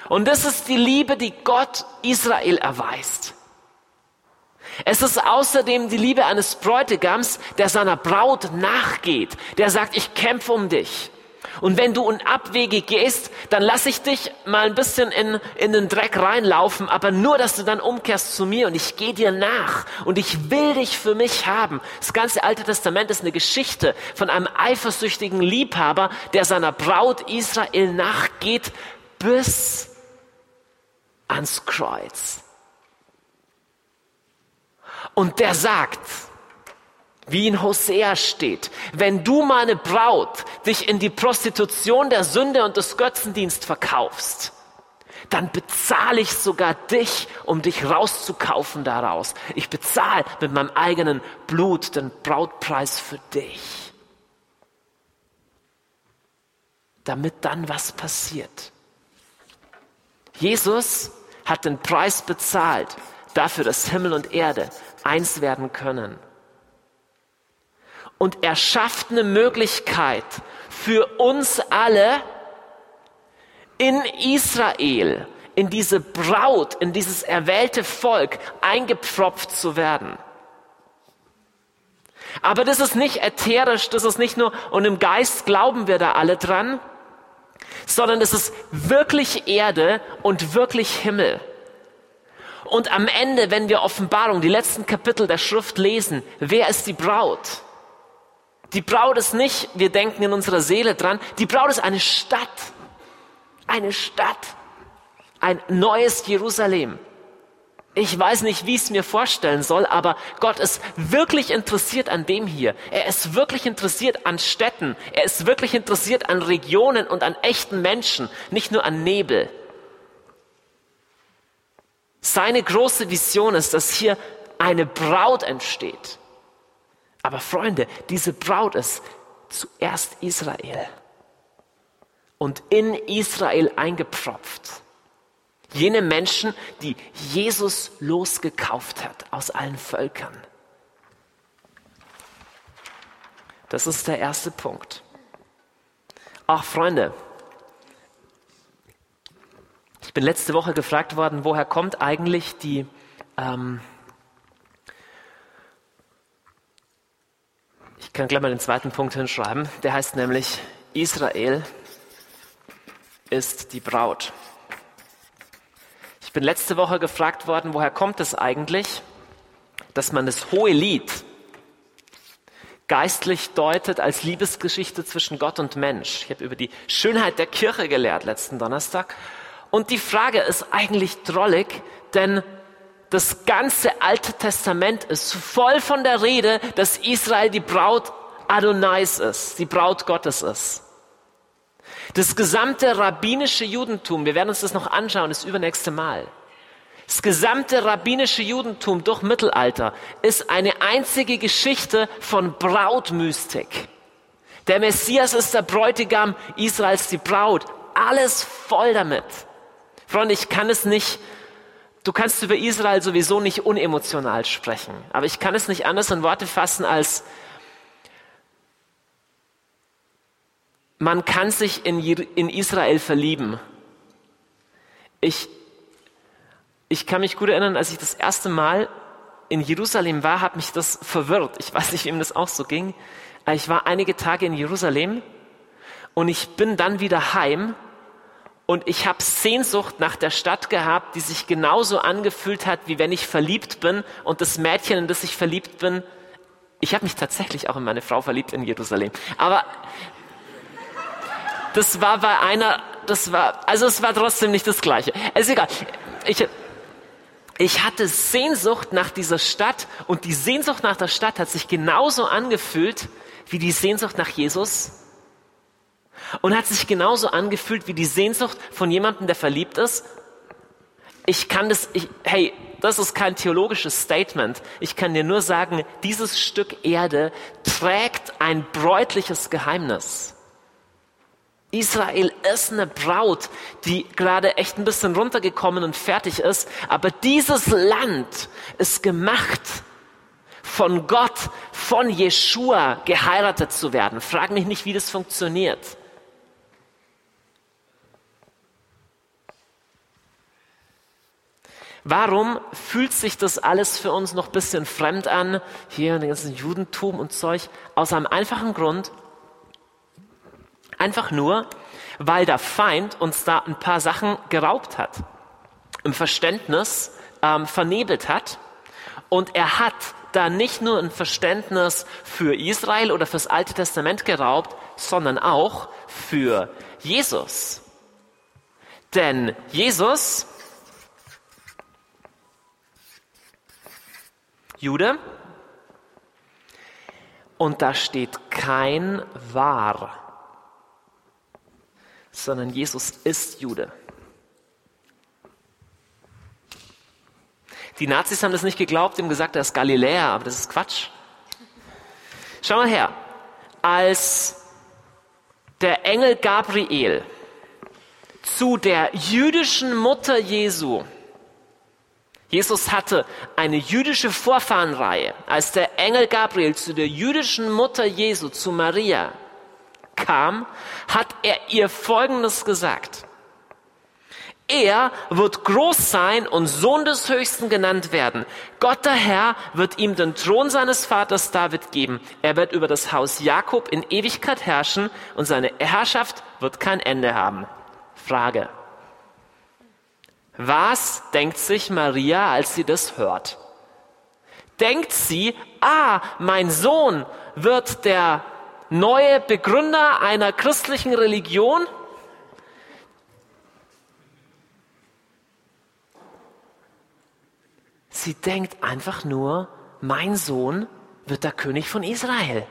Und das ist die Liebe, die Gott Israel erweist. Es ist außerdem die Liebe eines Bräutigams, der seiner Braut nachgeht, der sagt, ich kämpfe um dich. Und wenn du in Abwege gehst, dann lass ich dich mal ein bisschen in, in den Dreck reinlaufen, aber nur, dass du dann umkehrst zu mir und ich gehe dir nach und ich will dich für mich haben. Das ganze Alte Testament ist eine Geschichte von einem eifersüchtigen Liebhaber, der seiner Braut Israel nachgeht bis ans Kreuz. Und der sagt, wie in Hosea steht, wenn du meine Braut dich in die Prostitution der Sünde und des Götzendienst verkaufst, dann bezahle ich sogar dich, um dich rauszukaufen daraus. Ich bezahle mit meinem eigenen Blut den Brautpreis für dich. Damit dann was passiert. Jesus hat den Preis bezahlt dafür, dass Himmel und Erde eins werden können und er schafft eine Möglichkeit für uns alle in Israel, in diese Braut, in dieses erwählte Volk eingepfropft zu werden. Aber das ist nicht ätherisch, das ist nicht nur, und im Geist glauben wir da alle dran, sondern es ist wirklich Erde und wirklich Himmel. Und am Ende, wenn wir Offenbarung, die letzten Kapitel der Schrift lesen, wer ist die Braut? Die Braut ist nicht, wir denken in unserer Seele dran, die Braut ist eine Stadt. Eine Stadt. Ein neues Jerusalem. Ich weiß nicht, wie ich es mir vorstellen soll, aber Gott ist wirklich interessiert an dem hier. Er ist wirklich interessiert an Städten. Er ist wirklich interessiert an Regionen und an echten Menschen, nicht nur an Nebel. Seine große Vision ist, dass hier eine Braut entsteht. Aber Freunde, diese Braut ist zuerst Israel und in Israel eingepfropft. Jene Menschen, die Jesus losgekauft hat aus allen Völkern. Das ist der erste Punkt. Ach Freunde, ich bin letzte Woche gefragt worden, woher kommt eigentlich die ähm, Ich kann gleich mal den zweiten Punkt hinschreiben. Der heißt nämlich, Israel ist die Braut. Ich bin letzte Woche gefragt worden, woher kommt es eigentlich, dass man das hohe Lied geistlich deutet als Liebesgeschichte zwischen Gott und Mensch. Ich habe über die Schönheit der Kirche gelehrt letzten Donnerstag. Und die Frage ist eigentlich drollig, denn das ganze Alte Testament ist voll von der Rede, dass Israel die Braut Adonais ist, die Braut Gottes ist. Das gesamte rabbinische Judentum, wir werden uns das noch anschauen, das übernächste Mal. Das gesamte rabbinische Judentum durch Mittelalter ist eine einzige Geschichte von Brautmystik. Der Messias ist der Bräutigam, Israels die Braut. Alles voll damit. Freunde, ich kann es nicht Du kannst über Israel sowieso nicht unemotional sprechen, aber ich kann es nicht anders in Worte fassen als man kann sich in, in Israel verlieben. Ich, ich kann mich gut erinnern, als ich das erste Mal in Jerusalem war, hat mich das verwirrt. Ich weiß nicht, wem das auch so ging. Ich war einige Tage in Jerusalem und ich bin dann wieder heim Und ich habe Sehnsucht nach der Stadt gehabt, die sich genauso angefühlt hat, wie wenn ich verliebt bin. Und das Mädchen, in das ich verliebt bin, ich habe mich tatsächlich auch in meine Frau verliebt in Jerusalem. Aber das war bei einer, das war, also es war trotzdem nicht das Gleiche. Es ist egal. Ich, ich hatte Sehnsucht nach dieser Stadt und die Sehnsucht nach der Stadt hat sich genauso angefühlt wie die Sehnsucht nach Jesus und hat sich genauso angefühlt wie die Sehnsucht von jemandem, der verliebt ist. Ich kann das, ich, hey, das ist kein theologisches Statement. Ich kann dir nur sagen, dieses Stück Erde trägt ein bräutliches Geheimnis. Israel ist eine Braut, die gerade echt ein bisschen runtergekommen und fertig ist, aber dieses Land ist gemacht von Gott, von Jeshua geheiratet zu werden. Frag mich nicht, wie das funktioniert. Warum fühlt sich das alles für uns noch ein bisschen fremd an? Hier, den ganzen Judentum und Zeug. Aus einem einfachen Grund. Einfach nur, weil der Feind uns da ein paar Sachen geraubt hat. Im Verständnis ähm, vernebelt hat. Und er hat da nicht nur ein Verständnis für Israel oder fürs Alte Testament geraubt, sondern auch für Jesus. Denn Jesus Jude. Und da steht kein wahr, sondern Jesus ist Jude. Die Nazis haben das nicht geglaubt, ihm gesagt, er ist Galiläer, aber das ist Quatsch. Schau mal her, als der Engel Gabriel zu der jüdischen Mutter Jesu Jesus hatte eine jüdische Vorfahrenreihe. Als der Engel Gabriel zu der jüdischen Mutter Jesu, zu Maria, kam, hat er ihr Folgendes gesagt. Er wird groß sein und Sohn des Höchsten genannt werden. Gott der Herr wird ihm den Thron seines Vaters David geben. Er wird über das Haus Jakob in Ewigkeit herrschen und seine Herrschaft wird kein Ende haben. Frage. Was denkt sich Maria, als sie das hört? Denkt sie, ah, mein Sohn wird der neue Begründer einer christlichen Religion? Sie denkt einfach nur, mein Sohn wird der König von Israel.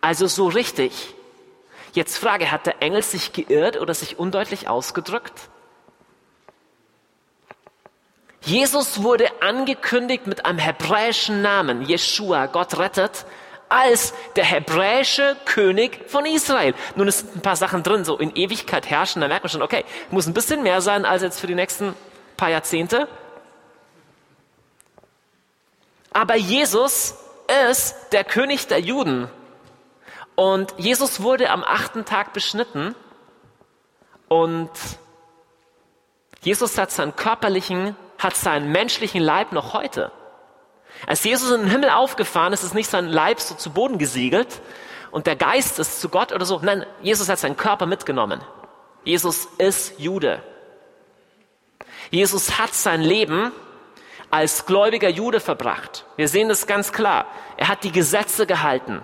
Also so richtig. Jetzt Frage, hat der Engel sich geirrt oder sich undeutlich ausgedrückt? Jesus wurde angekündigt mit einem hebräischen Namen, Jeshua, Gott rettet, als der hebräische König von Israel. Nun es sind ein paar Sachen drin, so in Ewigkeit herrschen, da merkt man schon, okay, muss ein bisschen mehr sein als jetzt für die nächsten paar Jahrzehnte. Aber Jesus ist der König der Juden. Und Jesus wurde am achten Tag beschnitten und Jesus hat seinen körperlichen hat seinen menschlichen Leib noch heute. Als Jesus in den Himmel aufgefahren ist, ist nicht sein Leib so zu Boden gesiegelt und der Geist ist zu Gott oder so. Nein, Jesus hat seinen Körper mitgenommen. Jesus ist Jude. Jesus hat sein Leben als gläubiger Jude verbracht. Wir sehen das ganz klar. Er hat die Gesetze gehalten.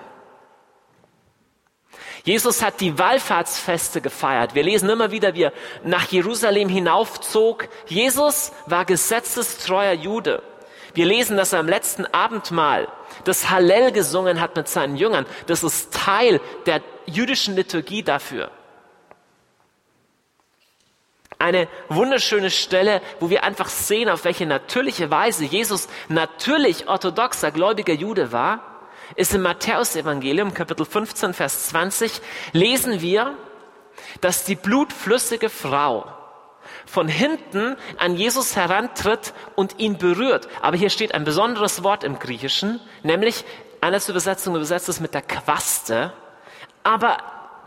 Jesus hat die Wallfahrtsfeste gefeiert. Wir lesen immer wieder, wie er nach Jerusalem hinaufzog. Jesus war gesetzestreuer Jude. Wir lesen, dass er am letzten Abendmahl das Hallel gesungen hat mit seinen Jüngern. Das ist Teil der jüdischen Liturgie dafür. Eine wunderschöne Stelle, wo wir einfach sehen, auf welche natürliche Weise Jesus natürlich orthodoxer, gläubiger Jude war ist im Matthäusevangelium, Kapitel 15, Vers 20, lesen wir, dass die blutflüssige Frau von hinten an Jesus herantritt und ihn berührt. Aber hier steht ein besonderes Wort im Griechischen, nämlich eine Übersetzung übersetzt es mit der Quaste. Aber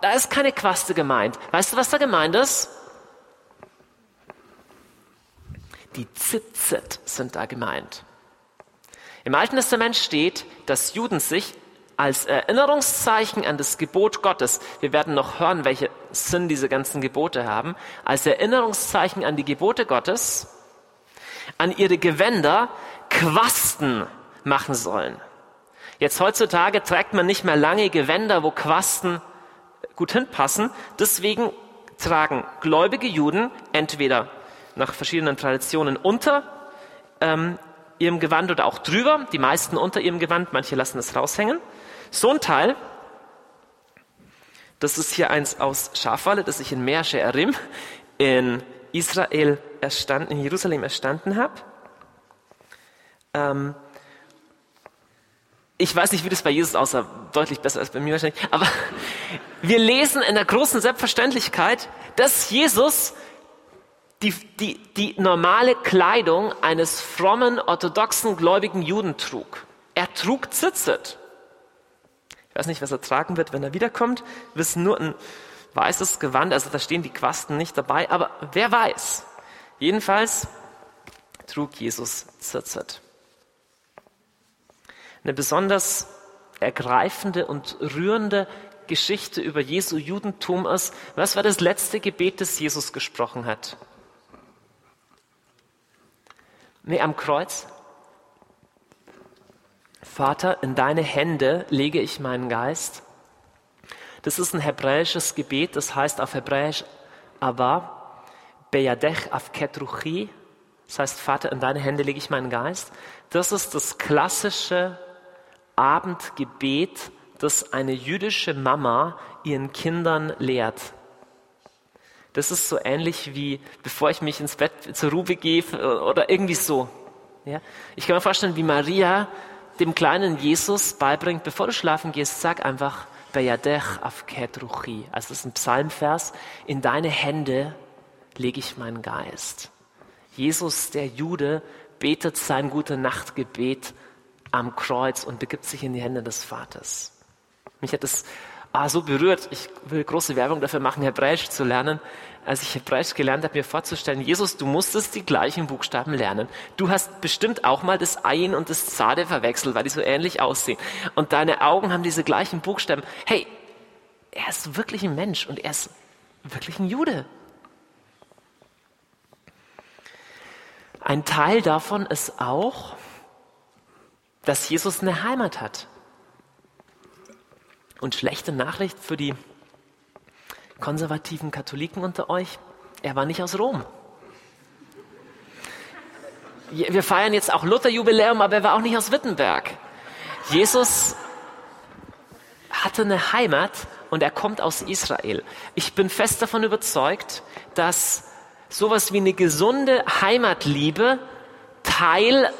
da ist keine Quaste gemeint. Weißt du, was da gemeint ist? Die Zitzit sind da gemeint. Im Alten Testament steht, dass Juden sich als Erinnerungszeichen an das Gebot Gottes. Wir werden noch hören, welche Sinn diese ganzen Gebote haben. Als Erinnerungszeichen an die Gebote Gottes, an ihre Gewänder Quasten machen sollen. Jetzt heutzutage trägt man nicht mehr lange Gewänder, wo Quasten gut hinpassen. Deswegen tragen gläubige Juden entweder nach verschiedenen Traditionen unter ähm, ihrem Gewand oder auch drüber, die meisten unter ihrem Gewand, manche lassen es raushängen. So ein Teil, das ist hier eins aus Schafwolle, das ich in Mer Shearim in Israel erstanden, in Jerusalem erstanden habe. Ähm, ich weiß nicht, wie das bei Jesus aussah, deutlich besser als bei mir wahrscheinlich, aber wir lesen in der großen Selbstverständlichkeit, dass Jesus die, die, die normale Kleidung eines frommen, orthodoxen, gläubigen Juden trug. Er trug Zitzet. Ich weiß nicht, was er tragen wird, wenn er wiederkommt. Wir wissen nur ein weißes Gewand, also da stehen die Quasten nicht dabei, aber wer weiß. Jedenfalls trug Jesus Zitzet. Eine besonders ergreifende und rührende Geschichte über Jesu Judentum ist, was war das letzte Gebet, das Jesus gesprochen hat? Nee, am Kreuz. Vater, in deine Hände lege ich meinen Geist. Das ist ein hebräisches Gebet, das heißt auf Hebräisch aber Beyadech Afketruchi. Das heißt, Vater, in deine Hände lege ich meinen Geist. Das ist das klassische Abendgebet, das eine jüdische Mama ihren Kindern lehrt. Das ist so ähnlich wie, bevor ich mich ins Bett zur Ruhe begebe oder irgendwie so. Ja? Ich kann mir vorstellen, wie Maria dem kleinen Jesus beibringt, bevor du schlafen gehst, sag einfach, Beyadech afket ruchi. Also das ist ein Psalmvers. In deine Hände lege ich meinen Geist. Jesus, der Jude, betet sein gute Nachtgebet am Kreuz und begibt sich in die Hände des Vaters. Mich hat es ah, so berührt. Ich will große Werbung dafür machen, Hebräisch zu lernen. Als ich Hebräisch gelernt habe, mir vorzustellen, Jesus, du musstest die gleichen Buchstaben lernen. Du hast bestimmt auch mal das Ayin und das Zade verwechselt, weil die so ähnlich aussehen. Und deine Augen haben diese gleichen Buchstaben. Hey, er ist wirklich ein Mensch und er ist wirklich ein Jude. Ein Teil davon ist auch, dass Jesus eine Heimat hat. Und schlechte Nachricht für die konservativen Katholiken unter euch, er war nicht aus Rom. Wir feiern jetzt auch Luther-Jubiläum, aber er war auch nicht aus Wittenberg. Jesus hatte eine Heimat und er kommt aus Israel. Ich bin fest davon überzeugt, dass sowas wie eine gesunde Heimatliebe Teil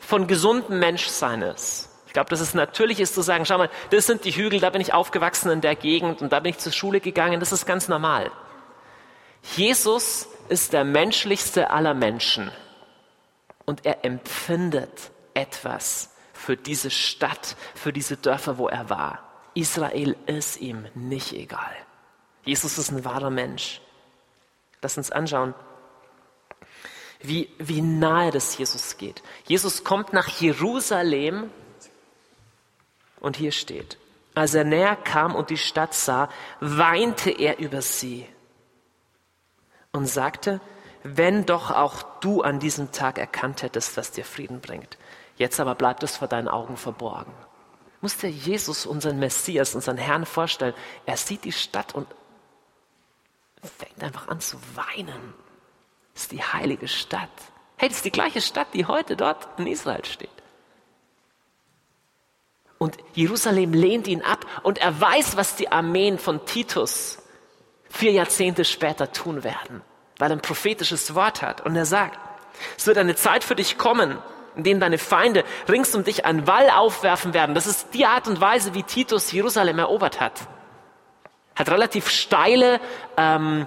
von gesundem Menschsein ist. Ich glaube, dass es natürlich ist zu sagen, schau mal, das sind die Hügel, da bin ich aufgewachsen in der Gegend und da bin ich zur Schule gegangen, das ist ganz normal. Jesus ist der menschlichste aller Menschen und er empfindet etwas für diese Stadt, für diese Dörfer, wo er war. Israel ist ihm nicht egal. Jesus ist ein wahrer Mensch. Lass uns anschauen, wie, wie nahe das Jesus geht. Jesus kommt nach Jerusalem und hier steht, als er näher kam und die Stadt sah, weinte er über sie und sagte, wenn doch auch du an diesem Tag erkannt hättest, was dir Frieden bringt. Jetzt aber bleibt es vor deinen Augen verborgen. Muss der Jesus, unseren Messias, unseren Herrn vorstellen. Er sieht die Stadt und fängt einfach an zu weinen. Das ist die heilige Stadt. Hey, das ist die gleiche Stadt, die heute dort in Israel steht. Und Jerusalem lehnt ihn ab und er weiß, was die Armeen von Titus vier Jahrzehnte später tun werden, weil er ein prophetisches Wort hat. Und er sagt, es wird eine Zeit für dich kommen, in denen deine Feinde rings um dich einen Wall aufwerfen werden. Das ist die Art und Weise, wie Titus Jerusalem erobert hat. Hat relativ steile ähm,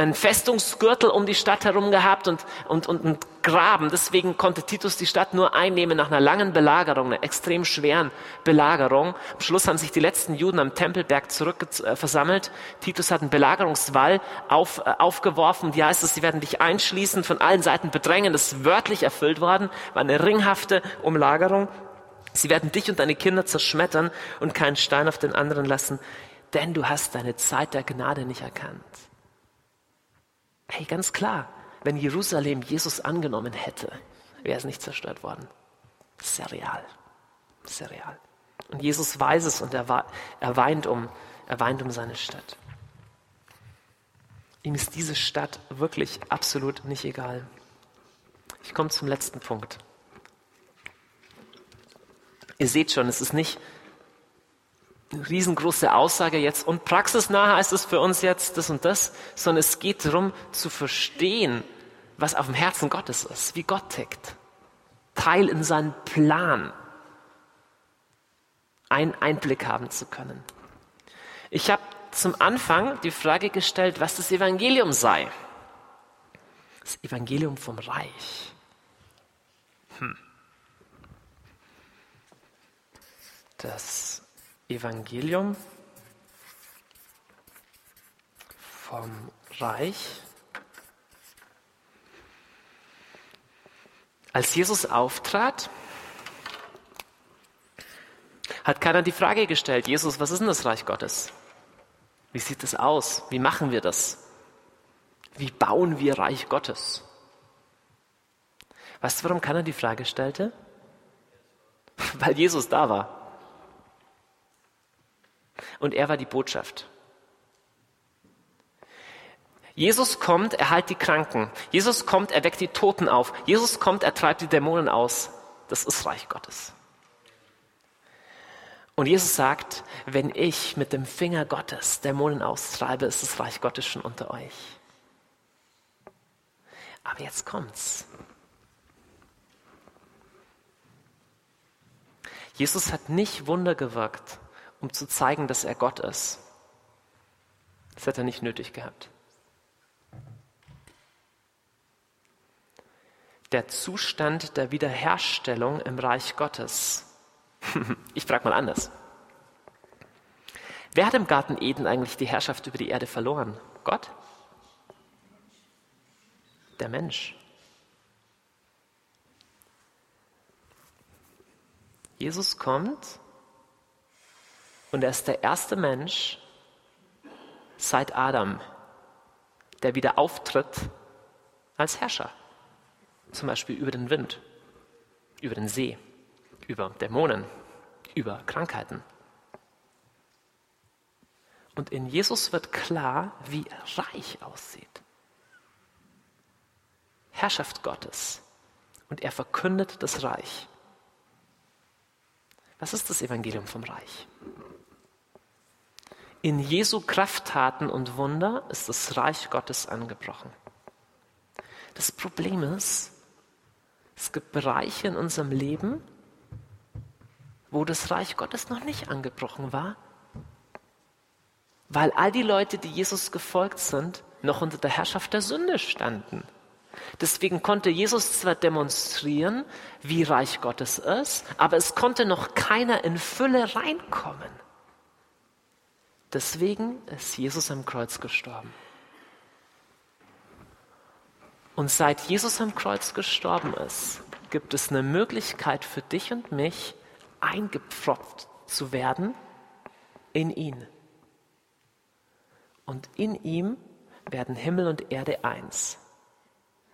einen Festungsgürtel um die Stadt herum gehabt und, und, und einen Graben. Deswegen konnte Titus die Stadt nur einnehmen nach einer langen Belagerung, einer extrem schweren Belagerung. Am Schluss haben sich die letzten Juden am Tempelberg zurück äh, versammelt. Titus hat einen Belagerungswall auf, äh, aufgeworfen. Die heißt es, sie werden dich einschließen, von allen Seiten bedrängen. Das ist wörtlich erfüllt worden, war eine ringhafte Umlagerung. Sie werden dich und deine Kinder zerschmettern und keinen Stein auf den anderen lassen, denn du hast deine Zeit der Gnade nicht erkannt. Hey, ganz klar, wenn Jerusalem Jesus angenommen hätte, wäre es nicht zerstört worden. Sehr real. Sehr real. Und Jesus weiß es und er, weint um, er weint um seine Stadt. Ihm ist diese Stadt wirklich absolut nicht egal. Ich komme zum letzten Punkt. Ihr seht schon, es ist nicht riesengroße Aussage jetzt und praxisnah heißt es für uns jetzt das und das, sondern es geht darum zu verstehen, was auf dem Herzen Gottes ist, wie Gott tickt. Teil in seinen Plan. Einen Einblick haben zu können. Ich habe zum Anfang die Frage gestellt, was das Evangelium sei. Das Evangelium vom Reich. Hm. das Evangelium vom Reich. Als Jesus auftrat, hat keiner die Frage gestellt, Jesus, was ist denn das Reich Gottes? Wie sieht es aus? Wie machen wir das? Wie bauen wir Reich Gottes? Weißt du, warum keiner die Frage stellte? Weil Jesus da war. Und er war die Botschaft. Jesus kommt, er heilt die Kranken. Jesus kommt, er weckt die Toten auf. Jesus kommt, er treibt die Dämonen aus. Das ist Reich Gottes. Und Jesus sagt, wenn ich mit dem Finger Gottes Dämonen austreibe, ist das Reich Gottes schon unter euch. Aber jetzt kommt's. Jesus hat nicht Wunder gewirkt, um zu zeigen, dass er Gott ist. Das hat er nicht nötig gehabt. Der Zustand der Wiederherstellung im Reich Gottes. ich frage mal anders. Wer hat im Garten Eden eigentlich die Herrschaft über die Erde verloren? Gott? Der Mensch. Jesus kommt und er ist der erste Mensch seit Adam, der wieder auftritt als Herrscher. Zum Beispiel über den Wind, über den See, über Dämonen, über Krankheiten. Und in Jesus wird klar, wie reich aussieht. Herrschaft Gottes. Und er verkündet das Reich. Was ist das Evangelium vom Reich? In Jesu Krafttaten und Wunder ist das Reich Gottes angebrochen. Das Problem ist, es gibt Bereiche in unserem Leben, wo das Reich Gottes noch nicht angebrochen war, weil all die Leute, die Jesus gefolgt sind, noch unter der Herrschaft der Sünde standen. Deswegen konnte Jesus zwar demonstrieren, wie reich Gottes ist, aber es konnte noch keiner in Fülle reinkommen. Deswegen ist Jesus am Kreuz gestorben. Und seit Jesus am Kreuz gestorben ist, gibt es eine Möglichkeit für dich und mich, eingepfropft zu werden in ihn. Und in ihm werden Himmel und Erde eins.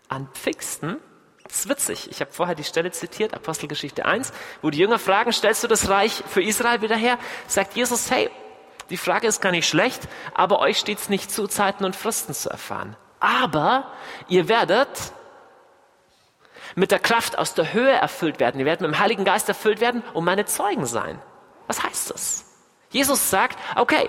An Pfingsten, das ist witzig, ich habe vorher die Stelle zitiert, Apostelgeschichte 1, wo die Jünger fragen, stellst du das Reich für Israel wieder her? Sagt Jesus, hey, die Frage ist gar nicht schlecht, aber euch steht es nicht zu, Zeiten und Fristen zu erfahren. Aber ihr werdet mit der Kraft aus der Höhe erfüllt werden. Ihr werdet mit dem Heiligen Geist erfüllt werden und meine Zeugen sein. Was heißt das? Jesus sagt, okay,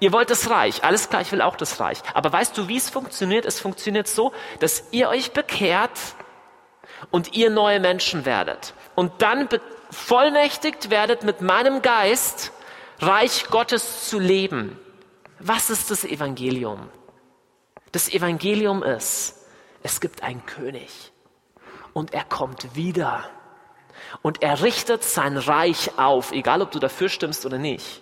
ihr wollt das Reich, alles klar, ich will auch das Reich. Aber weißt du, wie es funktioniert? Es funktioniert so, dass ihr euch bekehrt und ihr neue Menschen werdet. Und dann vollmächtigt werdet mit meinem Geist Reich Gottes zu leben. Was ist das Evangelium? Das Evangelium ist, es gibt einen König und er kommt wieder und er richtet sein Reich auf, egal ob du dafür stimmst oder nicht.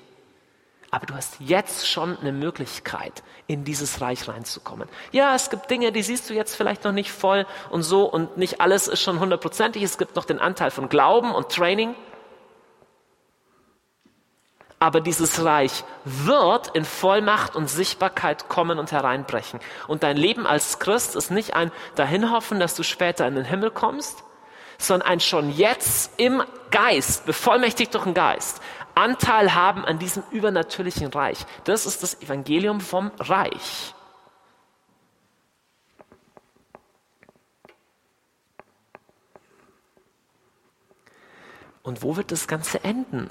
Aber du hast jetzt schon eine Möglichkeit, in dieses Reich reinzukommen. Ja, es gibt Dinge, die siehst du jetzt vielleicht noch nicht voll und so und nicht alles ist schon hundertprozentig. Es gibt noch den Anteil von Glauben und Training. Aber dieses Reich wird in Vollmacht und Sichtbarkeit kommen und hereinbrechen. Und dein Leben als Christ ist nicht ein dahinhoffen, dass du später in den Himmel kommst, sondern ein schon jetzt im Geist, bevollmächtigt durch den Geist, Anteil haben an diesem übernatürlichen Reich. Das ist das Evangelium vom Reich. Und wo wird das Ganze enden?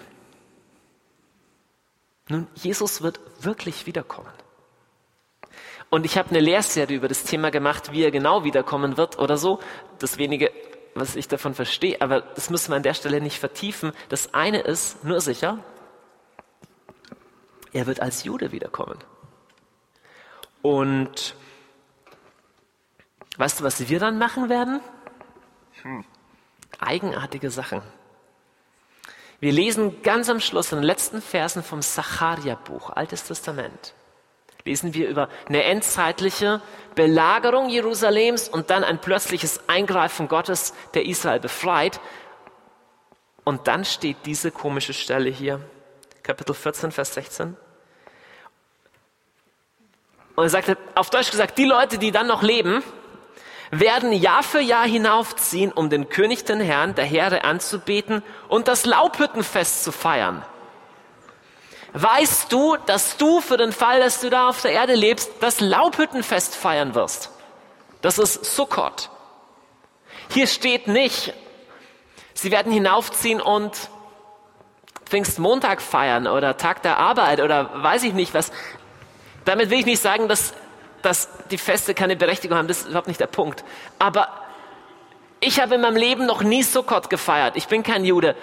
Nun, Jesus wird wirklich wiederkommen. Und ich habe eine Lehrserie über das Thema gemacht, wie er genau wiederkommen wird oder so. Das wenige, was ich davon verstehe, aber das müssen wir an der Stelle nicht vertiefen. Das eine ist nur sicher, er wird als Jude wiederkommen. Und weißt du, was wir dann machen werden? Hm. Eigenartige Sachen. Wir lesen ganz am Schluss in den letzten Versen vom Sacharia-Buch, Altes Testament, lesen wir über eine endzeitliche Belagerung Jerusalems und dann ein plötzliches Eingreifen Gottes, der Israel befreit. Und dann steht diese komische Stelle hier, Kapitel 14, Vers 16. Und er sagte, auf Deutsch gesagt, die Leute, die dann noch leben, werden Jahr für Jahr hinaufziehen, um den König, den Herrn der Heere anzubeten und das Laubhüttenfest zu feiern. Weißt du, dass du für den Fall, dass du da auf der Erde lebst, das Laubhüttenfest feiern wirst? Das ist Sukkot. Hier steht nicht, sie werden hinaufziehen und Pfingstmontag feiern oder Tag der Arbeit oder weiß ich nicht was. Damit will ich nicht sagen, dass dass die Feste keine Berechtigung haben, das ist überhaupt nicht der Punkt. Aber ich habe in meinem Leben noch nie Sukkot gefeiert. Ich bin kein Jude.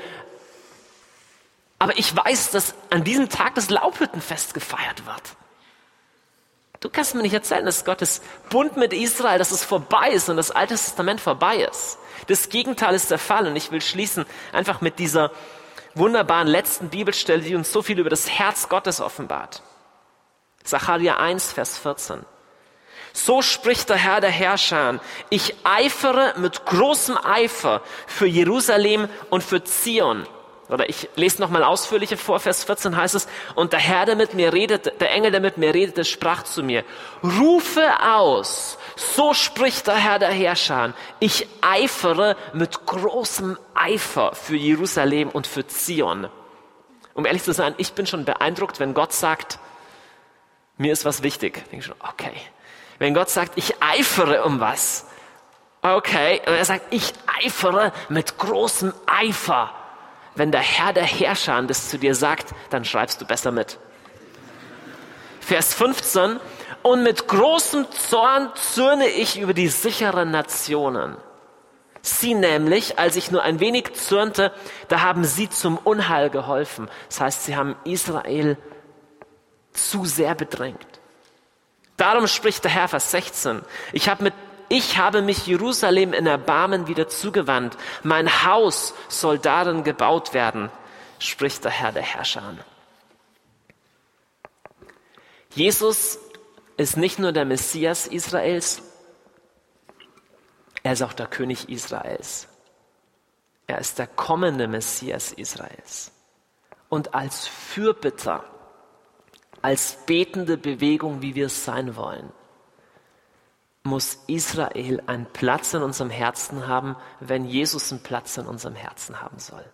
Aber ich weiß, dass an diesem Tag das Laubhüttenfest gefeiert wird. Du kannst mir nicht erzählen, dass Gottes Bund mit Israel, dass es vorbei ist und das Alte Testament vorbei ist. Das Gegenteil ist der Fall und ich will schließen einfach mit dieser wunderbaren letzten Bibelstelle, die uns so viel über das Herz Gottes offenbart. Sacharja 1, Vers 14. So spricht der Herr der Herrscher. Ich eifere mit großem Eifer für Jerusalem und für Zion. Oder ich lese nochmal ausführlicher vor, Vers 14 heißt es, und der Herr, der mit mir redet, der Engel, der mit mir redete, sprach zu mir, rufe aus, so spricht der Herr der Herrscher, ich eifere mit großem Eifer für Jerusalem und für Zion. Um ehrlich zu sein, ich bin schon beeindruckt, wenn Gott sagt, mir ist was wichtig. Ich denke schon, okay, wenn Gott sagt, ich eifere um was, okay, und er sagt, ich eifere mit großem Eifer. Wenn der Herr der Herrscher das zu dir sagt, dann schreibst du besser mit. Vers 15, und mit großem Zorn zürne ich über die sicheren Nationen. Sie nämlich, als ich nur ein wenig zürnte, da haben sie zum Unheil geholfen. Das heißt, sie haben Israel zu sehr bedrängt. Darum spricht der Herr, Vers 16, ich habe mit ich habe mich Jerusalem in Erbarmen wieder zugewandt. Mein Haus soll darin gebaut werden, spricht der Herr der Herrscher an. Jesus ist nicht nur der Messias Israels, er ist auch der König Israels. Er ist der kommende Messias Israels. Und als Fürbitter als betende Bewegung, wie wir es sein wollen, muss Israel einen Platz in unserem Herzen haben, wenn Jesus einen Platz in unserem Herzen haben soll.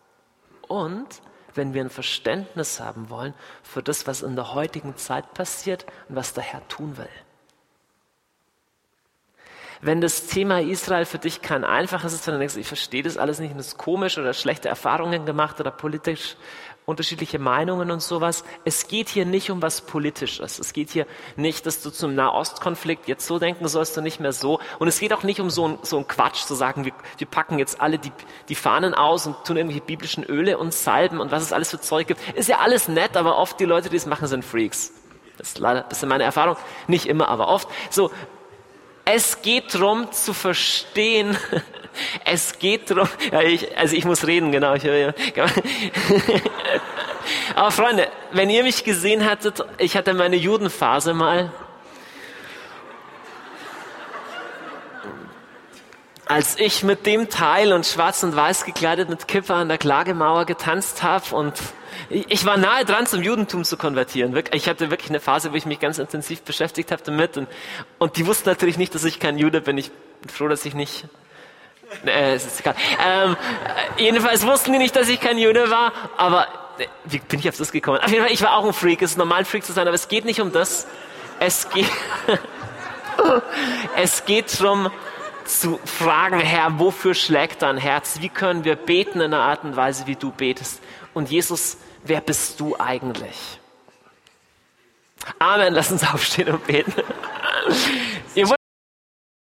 Und wenn wir ein Verständnis haben wollen für das, was in der heutigen Zeit passiert und was der Herr tun will. Wenn das Thema Israel für dich kein einfaches ist, wenn du denkst, ich verstehe das alles nicht und das ist komisch oder schlechte Erfahrungen gemacht oder politisch unterschiedliche Meinungen und sowas. Es geht hier nicht um was Politisches. Es geht hier nicht, dass du zum Nahostkonflikt jetzt so denken sollst und nicht mehr so. Und es geht auch nicht um so ein, so Quatsch zu sagen, wir, wir packen jetzt alle die, die Fahnen aus und tun irgendwelche biblischen Öle und Salben und was es alles für Zeug gibt. Ist ja alles nett, aber oft die Leute, die es machen, sind Freaks. Das ist leider, das ist meine Erfahrung. Nicht immer, aber oft. So. Es geht darum zu verstehen, Es geht darum, ja, ich, also ich muss reden, genau. Ich, ja. Aber Freunde, wenn ihr mich gesehen hattet, ich hatte meine Judenphase mal. Als ich mit dem Teil und schwarz und weiß gekleidet mit Kipper an der Klagemauer getanzt habe und ich war nahe dran, zum Judentum zu konvertieren. Ich hatte wirklich eine Phase, wo ich mich ganz intensiv beschäftigt habe damit und, und die wussten natürlich nicht, dass ich kein Jude bin. Ich bin froh, dass ich nicht äh, es ist egal. Ähm, jedenfalls wussten die nicht, dass ich kein Jude war, aber äh, wie bin ich auf das gekommen? Auf jeden Fall, ich war auch ein Freak. Es ist normal, ein Freak zu sein, aber es geht nicht um das. Es geht, es geht darum, zu fragen, Herr, wofür schlägt dein Herz? Wie können wir beten in einer Art und Weise, wie du betest? Und Jesus, wer bist du eigentlich? Amen, lass uns aufstehen und beten. Ihr